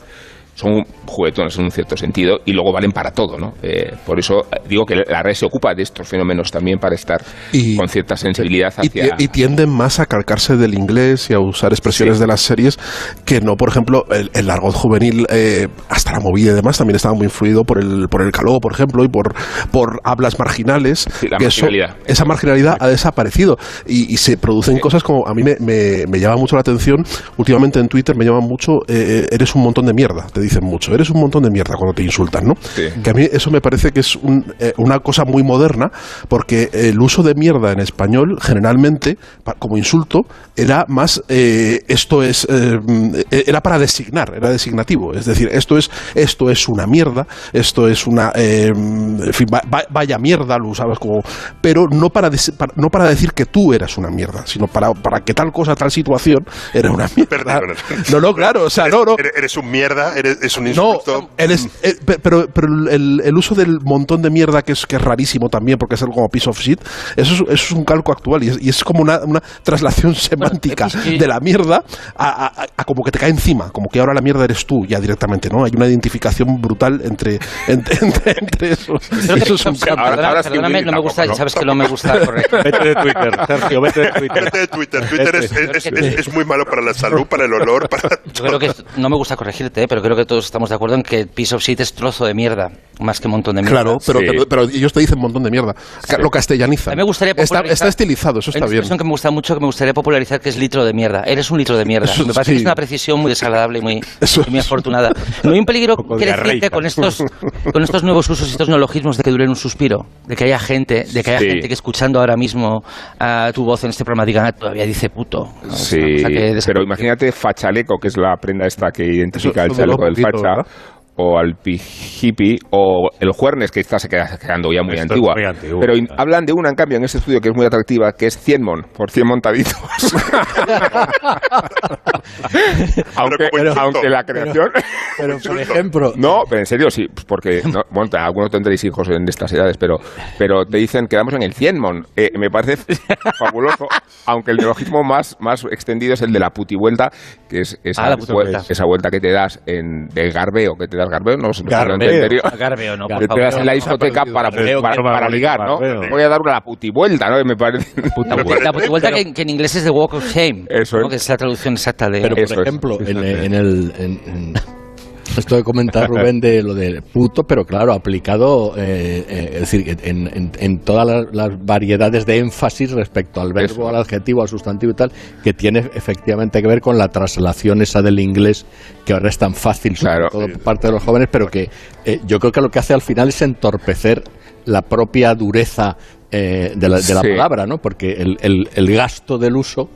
son juguetones en un cierto sentido y luego valen para todo, ¿no? Eh, por eso eh, digo que la red se ocupa de estos fenómenos también para estar Y- con cierta sensibilidad Y, hacia... ti- y tienden más a calcarse del inglés y a usar expresiones Sí. de las series que no, por ejemplo, el, el argot juvenil, eh, hasta la movida y demás, también estaba muy influido por el, por el caló, por ejemplo, y por, por hablas marginales. Sí, la que eso- marginalidad. esa marginalidad ha desaparecido y, y se producen cosas como, a mí me, me- me llama mucho la atención, últimamente en Twitter me llama mucho, eh, eres un montón de mierda, te dicen mucho, eres un montón de mierda cuando te insultan, ¿no? Sí. Que a mí eso me parece que es un, eh, una cosa muy moderna, porque el uso de mierda en español, generalmente, como insulto, era más, eh, esto es, eh, era para designar, era designativo. Es decir, esto es, esto es una mierda, esto es una, eh, en fin, va- va- vaya mierda, lo usabas como, pero no para, para- no para decir que tú eras una mierda, sino para, para que tal cosa, tal situación era una mierda. Perdón. No, no, claro, o sea, no, no. Eres un mierda, eres, es un No, insulto. eres, eh, pe- pero, pero el, el uso del montón de mierda, que es, que es rarísimo también, porque es algo como piece of shit, eso es, eso es un calco actual y es, y es como una, una traslación semántica es que- de la mierda a, a- a como que te cae encima, como que ahora la mierda eres tú ya directamente, ¿no? Hay una identificación brutal entre, entre, entre, entre eso. Eso es un calco. Ahora- ahora sí perdóname, no me gusta, sabes que no me gusta correcto. Vete de Twitter, Sergio, vete de Twitter. Vete de Twitter. Twitter es, es- es- es muy malo para la salud, para el olor, para Yo creo que no me gusta corregirte, ¿eh? pero creo que todos estamos de acuerdo en que Piece of Shit es trozo de mierda, más que montón de mierda. Claro, pero, Sí. pero, pero ellos te dicen un montón de mierda. Ca- Lo castellanizan. A mí me gustaría está, popularizar- está estilizado, eso Hay está una bien. expresión que me gusta mucho, que me gustaría popularizar, que es litro de mierda. Eres un litro de mierda. Eso me parece que sí. es una precisión muy desagradable y muy, Eso y muy es. afortunada. No hay un peligro poco creciente con estos, con estos nuevos usos y estos neologismos de que duren un suspiro, de que haya gente, de que haya Sí. gente que escuchando ahora mismo a tu voz en este programa diga, "Ah, todavía dice puto. ¿no? Sí, que pero imagínate fachaleco, que es la prenda esta que identifica Eso- el chaleco del facha, o al pi- hippie, o el juernes, que está se queda quedando ya muy Esto antigua. muy antiguo, pero in- hablan de una, en cambio, en este estudio que es muy atractiva, que es 100 mon, por 100 montaditos. aunque, aunque la creación... Pero, por ejemplo, No, pero en serio, sí, porque no, bueno, algunos tendréis hijos en estas edades, pero, pero te dicen quedamos en el 100 mon. Eh, me parece fabuloso, aunque el neologismo más, más extendido es el de la putivuelta, que es esa, Ah, esa vuelta que te das en, de garbeo, que te das garbeo, no no Garbeo. Garbeo, no, por te favor. en la discoteca para, para, no para va a ligar, ¿no? Voy a dar una putivuelta, ¿no? Me parece... La puti- la putivuelta que, que en inglés es de Walk of Shame, Eso ¿no? es. que es la traducción exacta de... Pero, Eso por es. ejemplo, en, en el. en- en- esto de comentar, Rubén, de lo de puto, pero claro, aplicado, eh, eh, es decir, en, en- en todas las, las variedades de énfasis respecto al verbo, Eso. al adjetivo, al sustantivo y tal, que tiene efectivamente que ver con la traslación esa del inglés, que ahora es tan fácil, sobre todo por parte de los jóvenes, pero que eh, yo creo que lo que hace al final es entorpecer la propia dureza eh, de, la, de la Sí. palabra, ¿no? Porque el, el- el gasto del uso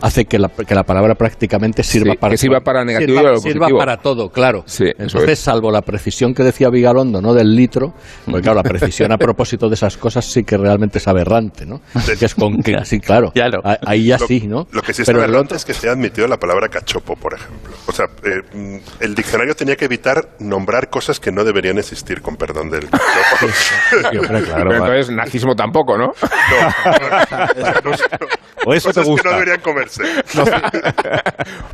hace que la, que la palabra prácticamente sirva Sí, para que sirva para negativo y sirva, lo sirva positivo. para todo, claro. Sí, Entonces, es. salvo la precisión que decía Vigalondo, ¿no? Del litro, porque claro, la precisión a propósito de esas cosas sí que realmente es aberrante, ¿no? Que es con que, sí, claro. A- Ahí ya Lo- sí, ¿no? Lo que sí es Pero el aberrante es que se ha admitido la palabra cachopo, por ejemplo. O sea, eh, mm, el diccionario tenía que evitar nombrar cosas que no deberían existir, con perdón del cachopo. Pero entonces nazismo tampoco, ¿no? O eso te cosas que gusta. no deberían comerse.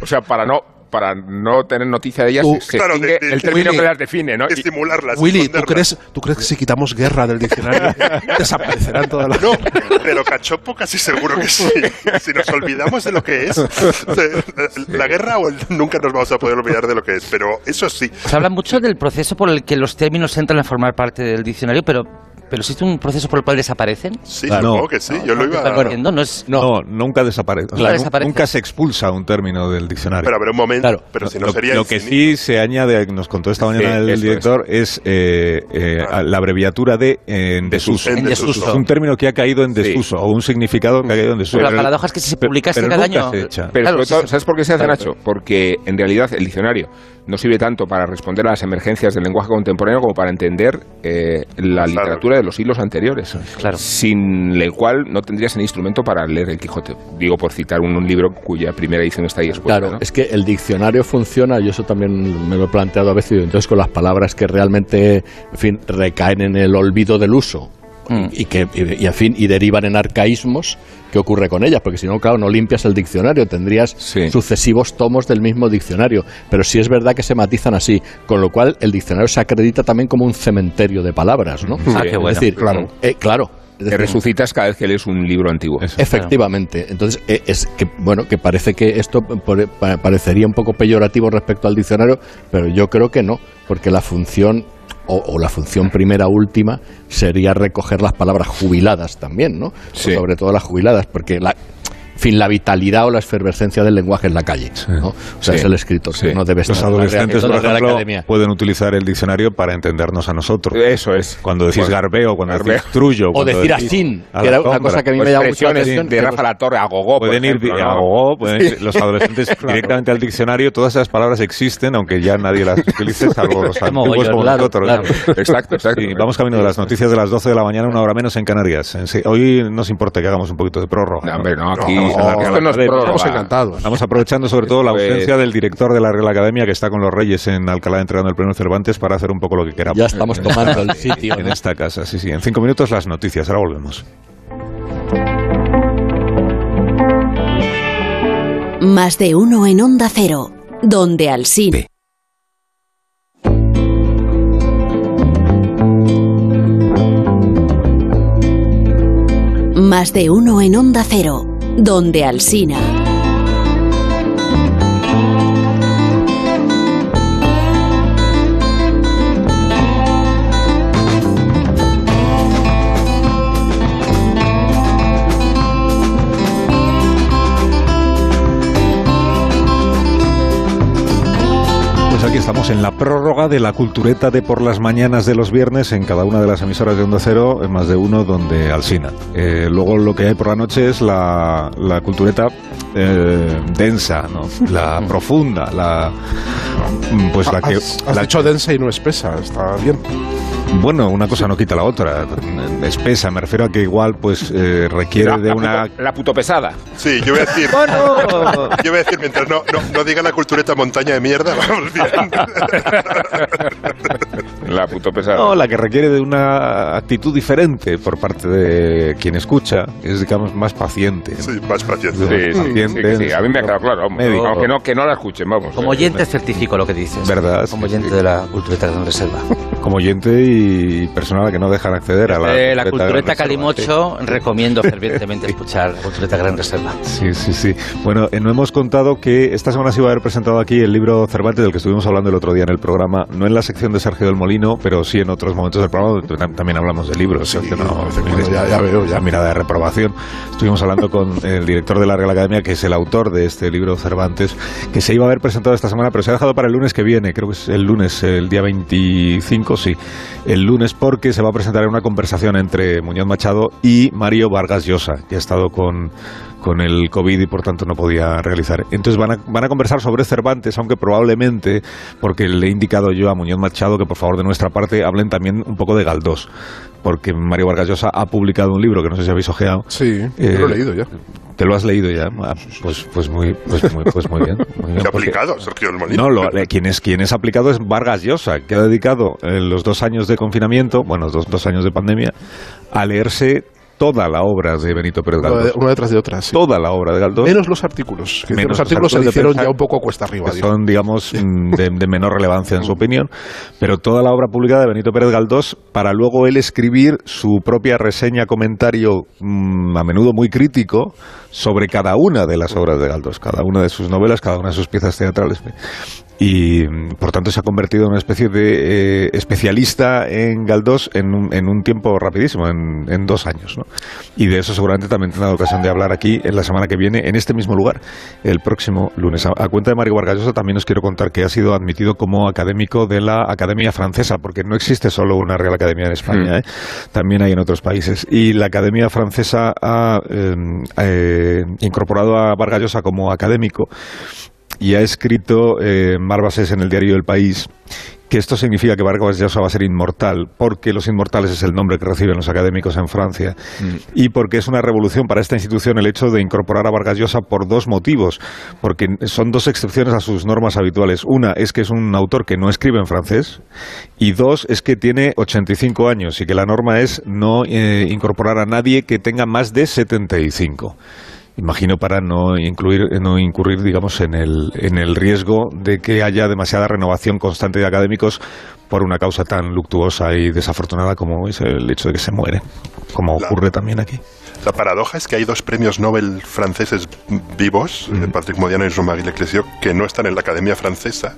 o sea, para no para no tener noticia de ellas Tú- se Claro, de- de- el término Willy, que las define, ¿no? Y- Estimularlas. Willy, ¿tú crees, ¿tú crees que si quitamos guerra del diccionario desaparecerán todas las... No, pero cachopo casi seguro que sí. Si nos olvidamos de lo que es, la guerra o el- nunca nos vamos a poder olvidar de lo que es. Pero eso sí. Se habla mucho del proceso por el que los términos entran a formar parte del diccionario, pero, pero ¿existe un proceso por el cual desaparecen? Sí, Claro. supongo que sí. Yo lo iba a... diciendo, no es... No, nunca desaparece. O sea, Nunca nu- desaparece. Nunca se expulsa un término del diccionario. Pero habrá un momento, Claro. pero si no lo, sería lo que sí se añade, nos contó esta mañana Sí, el eso director, es, eh, eh, a- la abreviatura de eh, en desuso. En En desuso. Es un término que ha caído en desuso, o un significado que ha caído en desuso. Pero la Pero- paradoja es que si se publicase pero cada nunca año... se echa. Pero Claro, sobre sí, todo, sí. ¿sabes por qué se hace, Nacho? Porque en realidad el diccionario no sirve tanto para responder a las emergencias del lenguaje contemporáneo como para entender eh, la Claro. literatura de los siglos anteriores. Claro. Sin el cual no tendrías el instrumento para leer el Quijote. Digo por citar un, un libro cuya primera edición está ahí expuesta. Claro, ¿no? es que el diccionario funciona, yo eso también me lo he planteado a veces, entonces con las palabras que realmente, en fin, recaen en el olvido del uso Mm. y que y, y, en fin y derivan en arcaísmos, ¿qué ocurre con ellas? Porque si no, claro, no limpias el diccionario, tendrías Sí. sucesivos tomos del mismo diccionario, pero sí es verdad que se matizan así, con lo cual el diccionario se acredita también como un cementerio de palabras, ¿no? Ah, qué bueno. Es decir, Claro. eh, claro, es Te decir, resucitas cada vez que lees un libro antiguo. Eso. Efectivamente. Entonces, eh, es que, bueno, que parece que esto parecería un poco peyorativo respecto al diccionario, pero yo creo que no, porque la función, o, o la función primera última, sería recoger las palabras jubiladas también, ¿no? Sí. Sobre todo las jubiladas, porque la. Fin, la vitalidad o la efervescencia del lenguaje en la calle. ¿no? O sea, Sí. es el escritor, Sí. que no debe estar Los en la Real- adolescentes, en por ejemplo, Academia. pueden utilizar el diccionario para entendernos a nosotros. Eso es. Cuando decís Bueno, garbeo, cuando garbeo. decís trullo. O decir asín, que era una cosa que a mí me llama mucho la atención. de Rafa La Torre, agogó, Pueden ir ejemplo, ¿no? a gogo, pueden ir los adolescentes directamente al diccionario. Todas esas palabras existen, aunque ya nadie las utilice, salvo los antiguos como claro, nosotros. claro. Exacto, exacto. Sí, vamos camino de las noticias de las 12 de la mañana, una hora menos en Canarias. En sí- Hoy nos importa que hagamos un poquito de prórroga. No, no, esto prórroga. Estamos encantados. Estamos aprovechando sobre todo la ausencia del director de la Real Academia que está con los Reyes en Alcalá entregando el premio Cervantes para hacer un poco lo que queramos. Ya estamos tomando el sitio. en esta casa, sí, sí. En cinco minutos las noticias, ahora volvemos. Más de uno en Onda Cero, donde Alsina. Más de uno en Onda Cero, donde Alsina. Estamos en la prórroga de la cultureta de por las mañanas de los viernes en cada una de las emisoras de Onda Cero, en más de uno donde Alsina. Eh, luego lo que hay por la noche es la, la cultureta eh, densa, ¿no? la profunda, la pues la que Has, has la- dicho densa y no espesa, está bien. Bueno una cosa no quita la otra espesa me refiero a que igual pues eh, requiere La, de la una puto, la puto pesada. Sí, yo voy a decir. Yo voy a decir, mientras no, no, no diga la cultureta montaña de mierda, vamos bien. La puto pesada. No, la que requiere de una actitud diferente por parte de quien escucha, es digamos más paciente. Sí, más paciente. Sí, Paciente, sí, sí, a mí me ha quedado claro. Médico. Aunque no, que no la escuchen, vamos. Como oyente certifico lo que dices. ¿Verdad? Como Sí, oyente sí. de la cultureta de Reserva. Como oyente y persona a la que no dejan acceder a la, Eh, la cultureta Calimocho, recomiendo fervientemente escuchar la cultureta Gran Reserva. Sí, sí, sí. Bueno, eh, no hemos contado que esta semana se iba a haber presentado aquí el libro Cervantes del que estuvimos hablando el otro día en el programa, no en la sección de Sergio del Molino, pero sí en otros momentos del programa, donde tam- también hablamos de libros. Sergio, no, efectivamente, ya- ya veo, ya. Mirada de reprobación. Estuvimos hablando con el director de la Real Academia, que es el autor de este libro Cervantes, que se iba a haber presentado esta semana, pero se ha dejado para el lunes que viene, creo que es el lunes, el día 25, sí. El lunes porque se va a presentar una conversación entre Muñoz Machado y Mario Vargas Llosa, que ha estado con, con el COVID y por tanto no podía realizar. Entonces van a, van a conversar sobre Cervantes, aunque probablemente, porque le he indicado yo a Muñoz Machado que por favor de nuestra parte hablen también un poco de Galdós porque Mario Vargas Llosa ha publicado un libro que no sé si habéis ojeado. Sí, Eh, lo he leído ya. ¿Te lo has leído ya? Ah, Pues, pues, muy, pues, muy, pues muy bien. muy bien, ¿Qué ha porque- aplicado Sergio del Molino? no, lo- eh, quien, es, quien es aplicado es Vargas Llosa, que ha dedicado eh, los dos años de confinamiento, bueno, dos, dos años de pandemia, a leerse toda la obra de Benito Pérez Una Galdós. Una detrás de otra, sí. Toda la obra de Galdós. Menos los artículos. que Menos los artículos se de le hicieron ya un poco a cuesta arriba. que son, digamos, mm, de, de menor relevancia en su opinión, pero toda la obra publicada de Benito Pérez Galdós para luego él escribir su propia reseña, comentario, mm, a menudo muy crítico, sobre cada una de las obras de Galdós, cada una de sus novelas, cada una de sus piezas teatrales. Y mm, por tanto se ha convertido en una especie de eh, especialista en Galdós en un, en un tiempo rapidísimo, en, en dos años. ¿no? Y de eso seguramente también tendrá ocasión de hablar aquí en la semana que viene, en este mismo lugar, el próximo lunes. A, a cuenta de Mario Vargas Llosa también os quiero contar que ha sido admitido como académico de la Academia Francesa, porque no existe solo una Real Academia en España, ¿eh? también hay en otros países. Y la Academia Francesa ha eh, eh, incorporado a Vargas Llosa como académico y ha escrito eh, Marbases en el diario El País que esto significa que Vargas Llosa va a ser inmortal, porque los inmortales es el nombre que reciben los académicos en Francia, y porque es una revolución para esta institución el hecho de incorporar a Vargas Llosa por dos motivos, porque son dos excepciones a sus normas habituales. Una es que es un autor que no escribe en francés, y dos es que tiene 85 años y que la norma es no eh, incorporar a nadie que tenga más de 75. Imagino para no incluir, no incurrir, digamos, en el, en el riesgo de que haya demasiada renovación constante de académicos por una causa tan luctuosa y desafortunada como es el hecho de que se muere, como ocurre también aquí. La paradoja es que hay dos premios Nobel franceses vivos, eh, Patrick Modiano y Jean-Marie Leclésio, que no están en la Academia Francesa,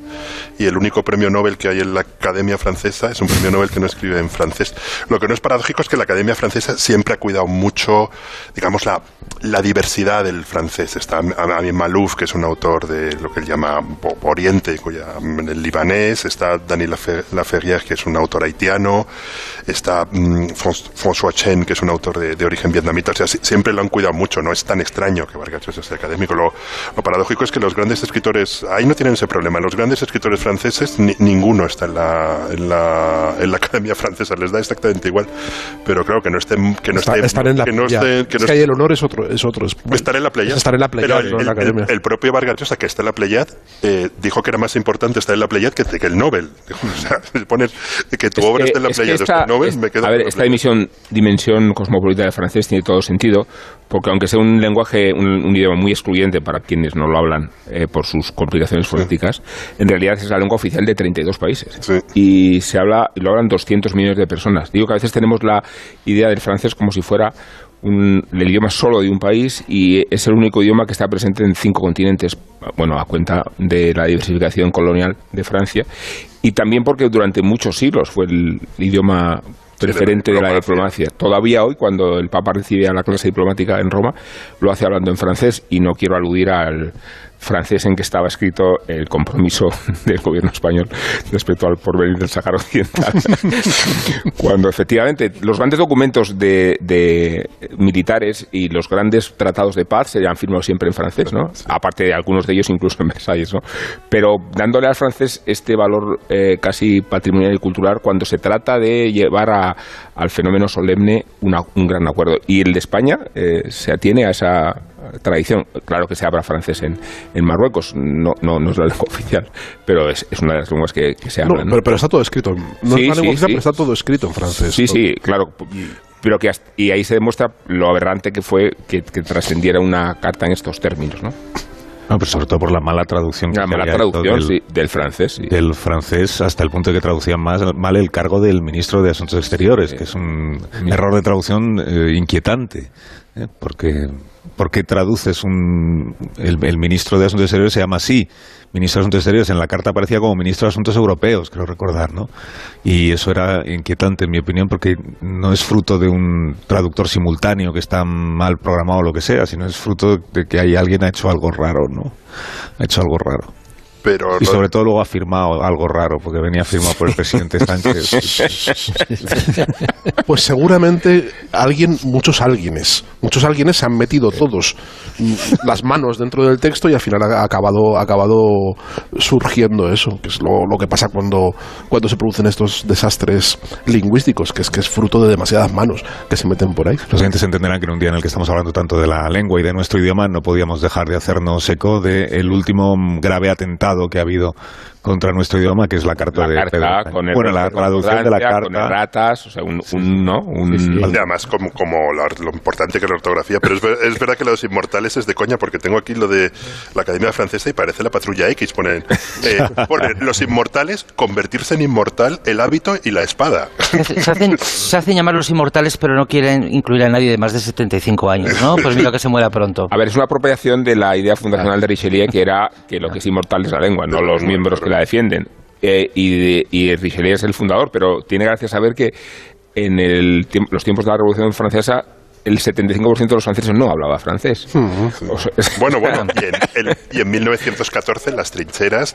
y el único premio Nobel que hay en la Academia Francesa es un premio Nobel que no escribe en francés. Lo que no es paradójico es que la Academia Francesa siempre ha cuidado mucho, digamos, la, la diversidad del francés. Está Ami Malouf, que es un autor de lo que él llama Oriente, cuya, el libanés, está Daniel Lafer- Laferrière, que es un autor haitiano, está mm, Fran- François Chen, que es un autor de, de origen vietnamita. O sea, si- siempre lo han cuidado mucho, no es tan extraño que Vargas Llosa sea académico. Lo, lo paradójico es que los grandes escritores, ahí no tienen ese problema, los grandes escritores franceses, ni- ninguno está en la, en, la, en la Academia Francesa, les da exactamente igual. Pero claro, que no estén... Que no Está- estén- estar en la que no estén- que Es no que ahí el honor es otro. Es otro es, Estar en la Pleiad. es estar en la Pleiad, Pero el, no en la el- academia. el- el propio Vargas Llosa, que está en la Pleiad, eh, dijo que era más importante estar en la Pleiad que, que el Nobel. O sea, si pones que tu obra esté en la es que Pleiad o esté el Nobel, es- me quedo A ver, esta dimisión, dimensión cosmopolita del francés tiene todo sentido, porque aunque sea un lenguaje, un, un idioma muy excluyente para quienes no lo hablan eh, por sus complicaciones fonéticas, en realidad es la lengua oficial de 32 países. Sí. Y se habla, y lo hablan 200 millones de personas. Digo que a veces tenemos la idea del francés como si fuera un- el idioma solo de un país y es el único idioma que está presente en cinco continentes, bueno, a cuenta de la diversificación colonial de Francia y también porque durante muchos siglos fue el idioma preferente de la diplomacia. Todavía hoy, cuando el Papa recibe a la clase diplomática en Roma, lo hace hablando en francés y no quiero aludir al francés en que estaba escrito el compromiso del gobierno español respecto al porvenir del Sáhara Occidental. Cuando efectivamente los grandes documentos de, de militares y los grandes tratados de paz se han firmado siempre en francés, ¿no? Aparte de algunos de ellos incluso en Versalles, ¿no? Pero dándole al francés este valor eh, casi patrimonial y cultural cuando se trata de llevar a- al fenómeno solemne una- un gran acuerdo. Y el de España eh, se atiene a esa tradición. Claro que se habla francés en, en Marruecos, no, no, no es la lengua oficial, pero es, es una de las lenguas que, que se hablan. ¿no? pero, pero está todo escrito. No Sí, es la lengua sí, oficial, sí. pero está todo escrito en francés. Sí, sí, claro. Pero que hasta- y ahí se demuestra lo aberrante que fue que, que trascendiera una carta en estos términos, ¿no? No, pero sobre todo por la mala traducción. que La se mala traducción, del, sí, del francés. sí. del francés hasta el punto de que traducían más mal el cargo del ministro de Asuntos Exteriores, que es un error de traducción eh, inquietante, ¿eh? porque ¿por qué traduces un el, ministro de Asuntos Exteriores se llama así, ministro de Asuntos Exteriores, en la carta aparecía como ministro de Asuntos Europeos, creo recordar, ¿no? Y eso era inquietante en mi opinión porque no es fruto de un traductor simultáneo que está mal programado o lo que sea, sino es fruto de que hay alguien ha hecho algo raro, ¿no? Ha hecho algo raro. Pero Y sobre todo luego ha firmado algo raro, porque venía firmado por el presidente Sánchez. Pues seguramente alguien, muchos alguienes, muchos alguienes se han metido todos las manos dentro del texto y al final ha acabado, ha acabado surgiendo eso, que es lo, lo que pasa cuando, cuando se producen estos desastres lingüísticos, que es que es fruto de demasiadas manos que se meten por ahí. Los oyentes entenderán que en un día en el que estamos hablando tanto de la lengua y de nuestro idioma no podíamos dejar de hacernos eco del último grave atentado que ha habido contra nuestro idioma, que es la carta La de carta Pedro con el Bueno, la traducción de la carta. con erratas, o sea, un, un- ¿no? Un, Y además, como, como la- lo importante que es la ortografía, pero es, ver- es verdad que los inmortales es de coña, porque tengo aquí lo de la Academia Francesa y parece la patrulla X. Ponen, eh, ponen los inmortales, convertirse en inmortal, el hábito y la espada. Se hacen, se hacen llamar los inmortales, pero no quieren incluir a nadie de más de 75 años, ¿no? Pues mira que se muera pronto. A ver, es una apropiación de la idea fundacional de Richelieu, que era que lo que es inmortal es la lengua, no los miembros que la defienden. Eh, y, de- y es el fundador, pero tiene gracia saber que en el los tiempos de la Revolución Francesa el 75% de los franceses no hablaba francés. O sea, es- Bueno, bueno, y en, el- y en 1914 en las trincheras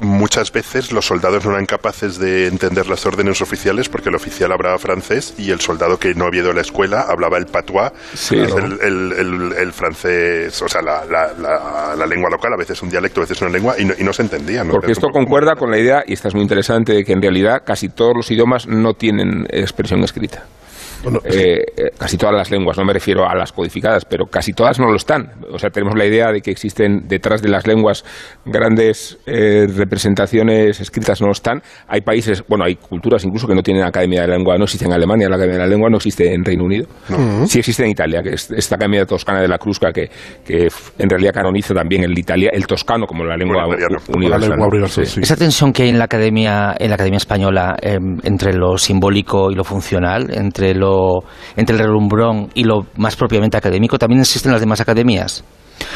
muchas veces los soldados no eran capaces de entender las órdenes oficiales porque el oficial hablaba francés y el soldado que no había ido a la escuela hablaba el patois, Sí. el, el- el- el francés, o sea, la, la- la- la lengua local, a veces un dialecto, a veces una lengua, y no, y no se entendía. ¿no? Porque Es esto concuerda con la idea, y esta es muy interesante, de que en realidad casi todos los idiomas no tienen expresión escrita. Bueno, Eh, eh, casi todas las lenguas, no me refiero a las codificadas, pero casi todas no lo están. O sea, tenemos la idea de que existen detrás de las lenguas grandes eh, representaciones escritas, no lo están. Hay países, bueno, hay culturas incluso que no tienen academia de la lengua, no existe en Alemania, la academia de la lengua no existe en Reino Unido. Sí existe en Italia, que es esta academia toscana de la Crusca, que, que en realidad canoniza también el Italia, el toscano como la lengua u- universal. La lengua universal, Sí. sí. Esa tensión que hay en la academia, en la academia española eh, entre lo simbólico y lo funcional, entre lo, entre el relumbrón y lo más propiamente académico, también existe en las demás academias.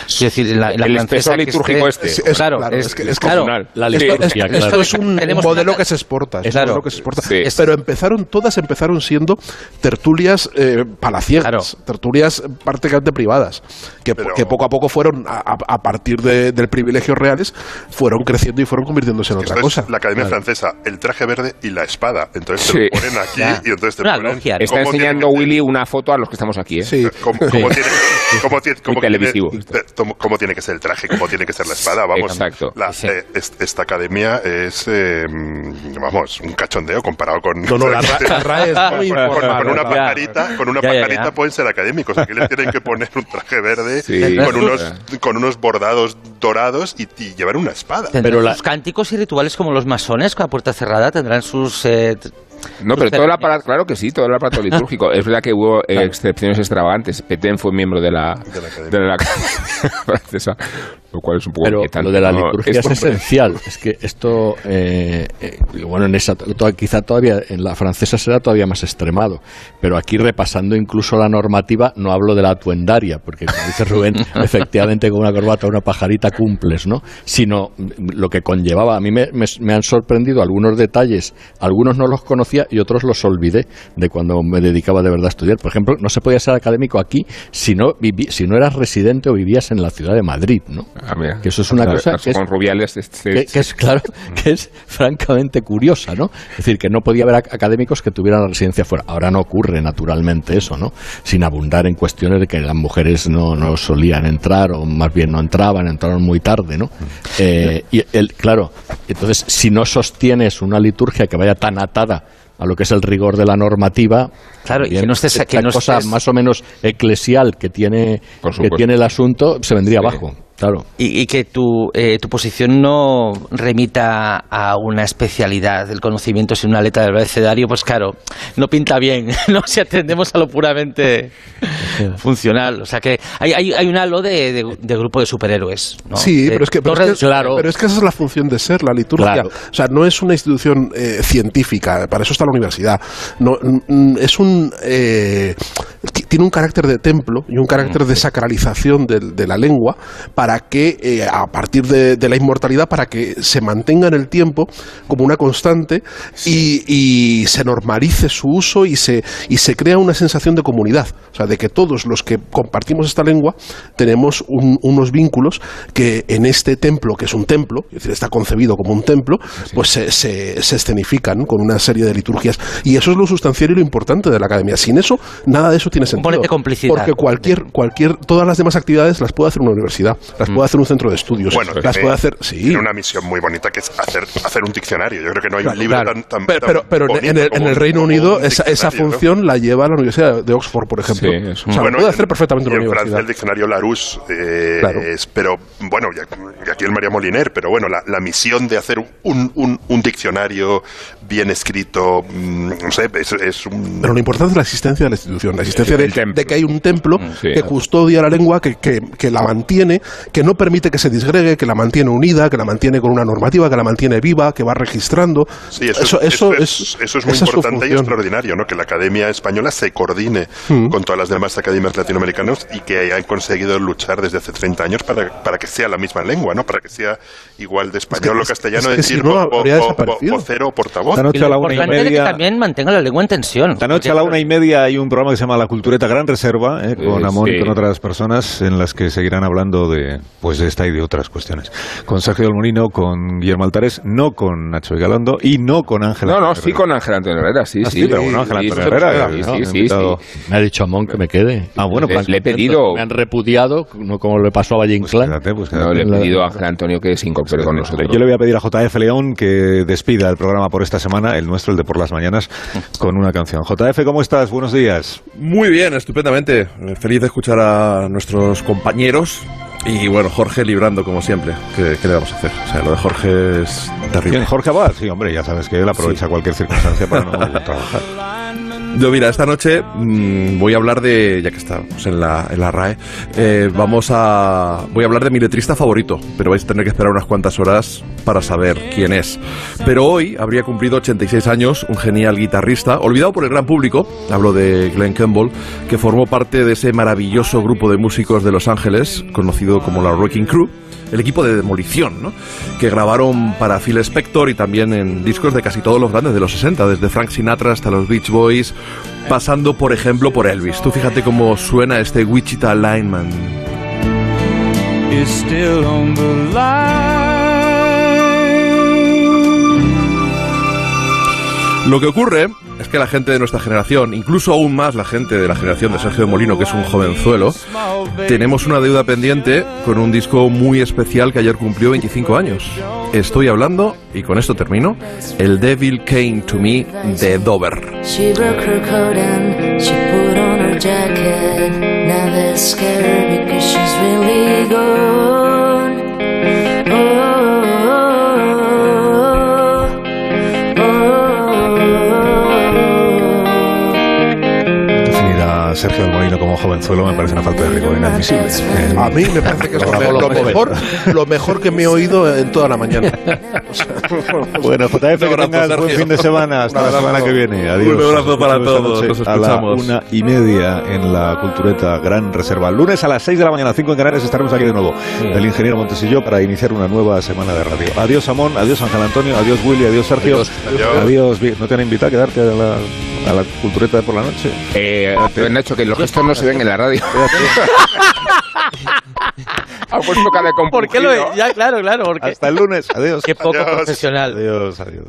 Es decir, la, la El francesa que litúrgico esté- este. Es- claro, claro, es, es que- es claro. La liturgia, Esto, claro. esto es un Tenemos modelo que se exporta, es un Claro. modelo que se exporta. Sí. Pero empezaron, todas empezaron siendo tertulias eh, palaciegas, Claro. tertulias prácticamente privadas, que, Pero- que poco a poco fueron, a, a- partir de, del privilegios reales, fueron creciendo y fueron convirtiéndose en otra Esto es cosa. la Academia Francesa, el traje verde y la espada. Entonces Sí. te lo ponen aquí Ya. y entonces te Una ponen... logia, ¿no? Está tiene enseñando Willy una foto a los que estamos aquí. ¿eh? Sí. ¿Cómo, cómo tiene, cómo tiene- cómo tiene- televisivo. te- tomo- cómo tiene que ser el traje? ¿Cómo tiene que ser la espada? Vamos, Exacto. la- Sí. eh, es- esta academia es, eh, mm, vamos, un cachondeo comparado con... No, no, la ra- la RAE es muy con, con- informal, con una pajarita, con una Ya, ya, pajarita ya. pueden ser académicos. Aquí les tienen que poner un traje verde Sí. con, unos, con unos bordados dorados y, y llevar una espada. Pero la- sus cánticos y rituales como los masones con la puerta cerrada, tendrán sus... eh, No, pero todo el aparato, claro que sí, todo el aparato litúrgico. Es verdad que hubo eh, excepciones extravagantes. Petén fue miembro de la, De la academia. de la Academia francesa, lo cual es un poco Pero inquietante, lo de la ¿no? liturgia es, esencial. Es que esto, eh, eh, bueno, en esa, quizá todavía en la francesa será todavía más extremado. Pero aquí repasando incluso la normativa, no hablo de la atuendaria, porque como dice Rubén, efectivamente con una corbata o una pajarita cumples, ¿no? Sino mm, lo que conllevaba. A mí me, me- me han sorprendido algunos detalles, algunos no los conocía y otros los olvidé de cuando me dedicaba de verdad a estudiar. Por ejemplo, no se podía ser académico aquí si no, si no eras residente o vivías en la ciudad de Madrid, ¿no? Ah, mira. Que eso es una Claro, cosa que es, con Rubiales este- que, que es claro, que es francamente curiosa, ¿no? Es decir, que no podía haber ac- académicos que tuvieran la residencia fuera. Ahora no ocurre naturalmente eso, ¿no? Sin abundar en cuestiones de que las mujeres no, no solían entrar o más bien no entraban, entraron muy tarde, ¿no? Eh, y el, claro, entonces si no sostienes una liturgia que vaya tan atada a lo que es el rigor de la normativa, Claro, y que no estés- esta que no cosa estés- más o menos eclesial que tiene que tiene el asunto se vendría Sí. abajo, claro. Y, y que tu, eh, tu posición no remita a una especialidad del conocimiento, sino una letra del abecedario, pues claro, no pinta bien, ¿no? Si atendemos a lo puramente funcional. O sea que hay, hay, hay un halo de, de- de grupo de superhéroes. ¿no? Sí, De pero es, que, pero, torre- es que, pero es que esa es la función de ser, la liturgia. Claro. O sea, no es una institución eh, científica, para eso está la universidad. No, es un... eh, tiene un carácter de templo y un carácter de sacralización de, de la lengua para que, eh, a partir de, de la inmortalidad, para que se mantenga en el tiempo como una constante y, y se normalice su uso y se, y se crea una sensación de comunidad. O sea, de que todos los que compartimos esta lengua tenemos un- unos vínculos que en este templo, que es un templo, es decir, está concebido como un templo, pues se, se, se escenifican con una serie de liturgias. Y eso es lo sustancial y lo importante de la academia. Sin eso, nada de eso tiene sentido. Componente complicidad. Porque cualquier, cualquier, todas las demás actividades las puede hacer una universidad, las puede hacer un centro de estudios, Bueno, las puede hacer, sí. Tiene una misión muy bonita que es hacer, hacer un diccionario. Yo creo que no hay un libro Claro. tan, tan- pero, pero, en el, en el Reino Unido un esa, esa función la lleva la Universidad de Oxford, por ejemplo. Sí, es o sea, Bueno, lo puede hacer perfectamente y una en Francia universidad. el diccionario Larousse eh, Claro. es, pero bueno, y aquí el María Moliner, pero bueno, la, la misión de hacer un, un, un diccionario bien escrito, mm, no sé, es, es un... Pero lo importante es la existencia de la institución, la existencia de, El templo. de que hay un templo Sí. que custodia la lengua, que, que, que la mantiene, que no permite que se disgregue, que la mantiene unida, que la mantiene con una normativa, que la mantiene viva, que va registrando. Sí, eso, eso, es, eso, eso es, es, eso es muy importante y extraordinario, ¿no? Que la Academia Española se coordine Mm. con todas las demás academias latinoamericanas y que hayan conseguido luchar desde hace 30 años para, para que sea la misma lengua, ¿no? Para que sea igual de español que- o castellano, es que si decir no, vo- vo- habría vo- desaparecido. vocero o portavoz. Esta Y noche lo a la una y importante es que también mantenga la lengua en tensión. Esta noche a la una y media hay un programa que se llama La Cultureta Gran Reserva, eh, con Eh, Amón y sí. con otras personas en las que seguirán hablando de pues de esta y de otras cuestiones. Con Sergio del Molino, con Guillermo Altares, no con Nacho Vigalondo y no con Ángela. No, no, Herrera. sí con Ángel Antonio Herrera, sí, Ah, sí. sí, pero bueno, Ángel Antonio Herrera, sí, ¿no? sí, sí. Me ha dicho Amón que me quede. Ah, bueno, Le- pues le he pedido- Me han repudiado, no como le pasó a Valle Inclán. quédate, pues No, le he pedido a Ángel Antonio que se incorpore con nosotros. Yo le voy a pedir a JF León que despida el programa por esta semana, el nuestro, el de por las mañanas, con una canción. JF, ¿cómo estás? Buenos días. Muy bien, estupendamente. Eh, Feliz de escuchar a nuestros compañeros. Y bueno, Jorge librando como siempre. ¿Qué, qué le vamos a hacer? O sea, lo de Jorge es terrible. ¿Quién? Jorge Abad. Sí, hombre, ya sabes que él aprovecha cualquier circunstancia para no trabajar. Yo, mira, esta noche mm, voy a hablar de, ya que estamos en la, en la RAE, eh, vamos a, voy a hablar de mi letrista favorito, pero vais a tener que esperar unas cuantas horas para saber quién es. Pero hoy habría cumplido 86 años un genial guitarrista, olvidado por el gran público, hablo de Glenn Campbell, que formó parte de ese maravilloso grupo de músicos de Los Ángeles, conocido como la Wrecking Crew, el equipo de demolición, ¿no? que grabaron para Phil Spector y también en discos de casi todos los grandes de los 60, desde Frank Sinatra hasta los Beach Boys, pasando por ejemplo por Elvis. Tú fíjate cómo suena este Wichita Lineman. Lo que ocurre es que la gente de nuestra generación, incluso aún más la gente de la generación de Sergio de Molino, que es un jovenzuelo, tenemos una deuda pendiente con un disco muy especial que ayer cumplió 25 años. Estoy hablando, y con esto termino, El Devil Came to Me de Dover. Sergio del Molino como jovenzuelo me parece una falta de rigor inadmisible. Eh, A mí me parece que es lo, mejor, lo mejor que me he oído en toda la mañana. Bueno, JF, que Un abrazo, tengas buen fin de semana. Hasta la semana que viene. Adiós. Un abrazo para todos. Nos noche A la escuchamos. una y media en la Cultureta Gran Reserva. Lunes a las 6 de la mañana, 5 en Canarias, estaremos aquí de nuevo. El ingeniero Montes y yo para iniciar una nueva semana de radio. Adiós, Amón. Adiós, Ángel Antonio. Adiós, Willy. Adiós, Sergio. Adiós. Adiós. ¿No te han invitado a quedarte a la, a la Cultureta de por la noche? Eh, Nacho, que los gestos no se ven en la radio. ha puesto cara de ¿Por qué lo compungido. Ya, claro, claro. Porque... Hasta el lunes. Adiós. Qué poco Adiós. profesional. Adiós, adiós.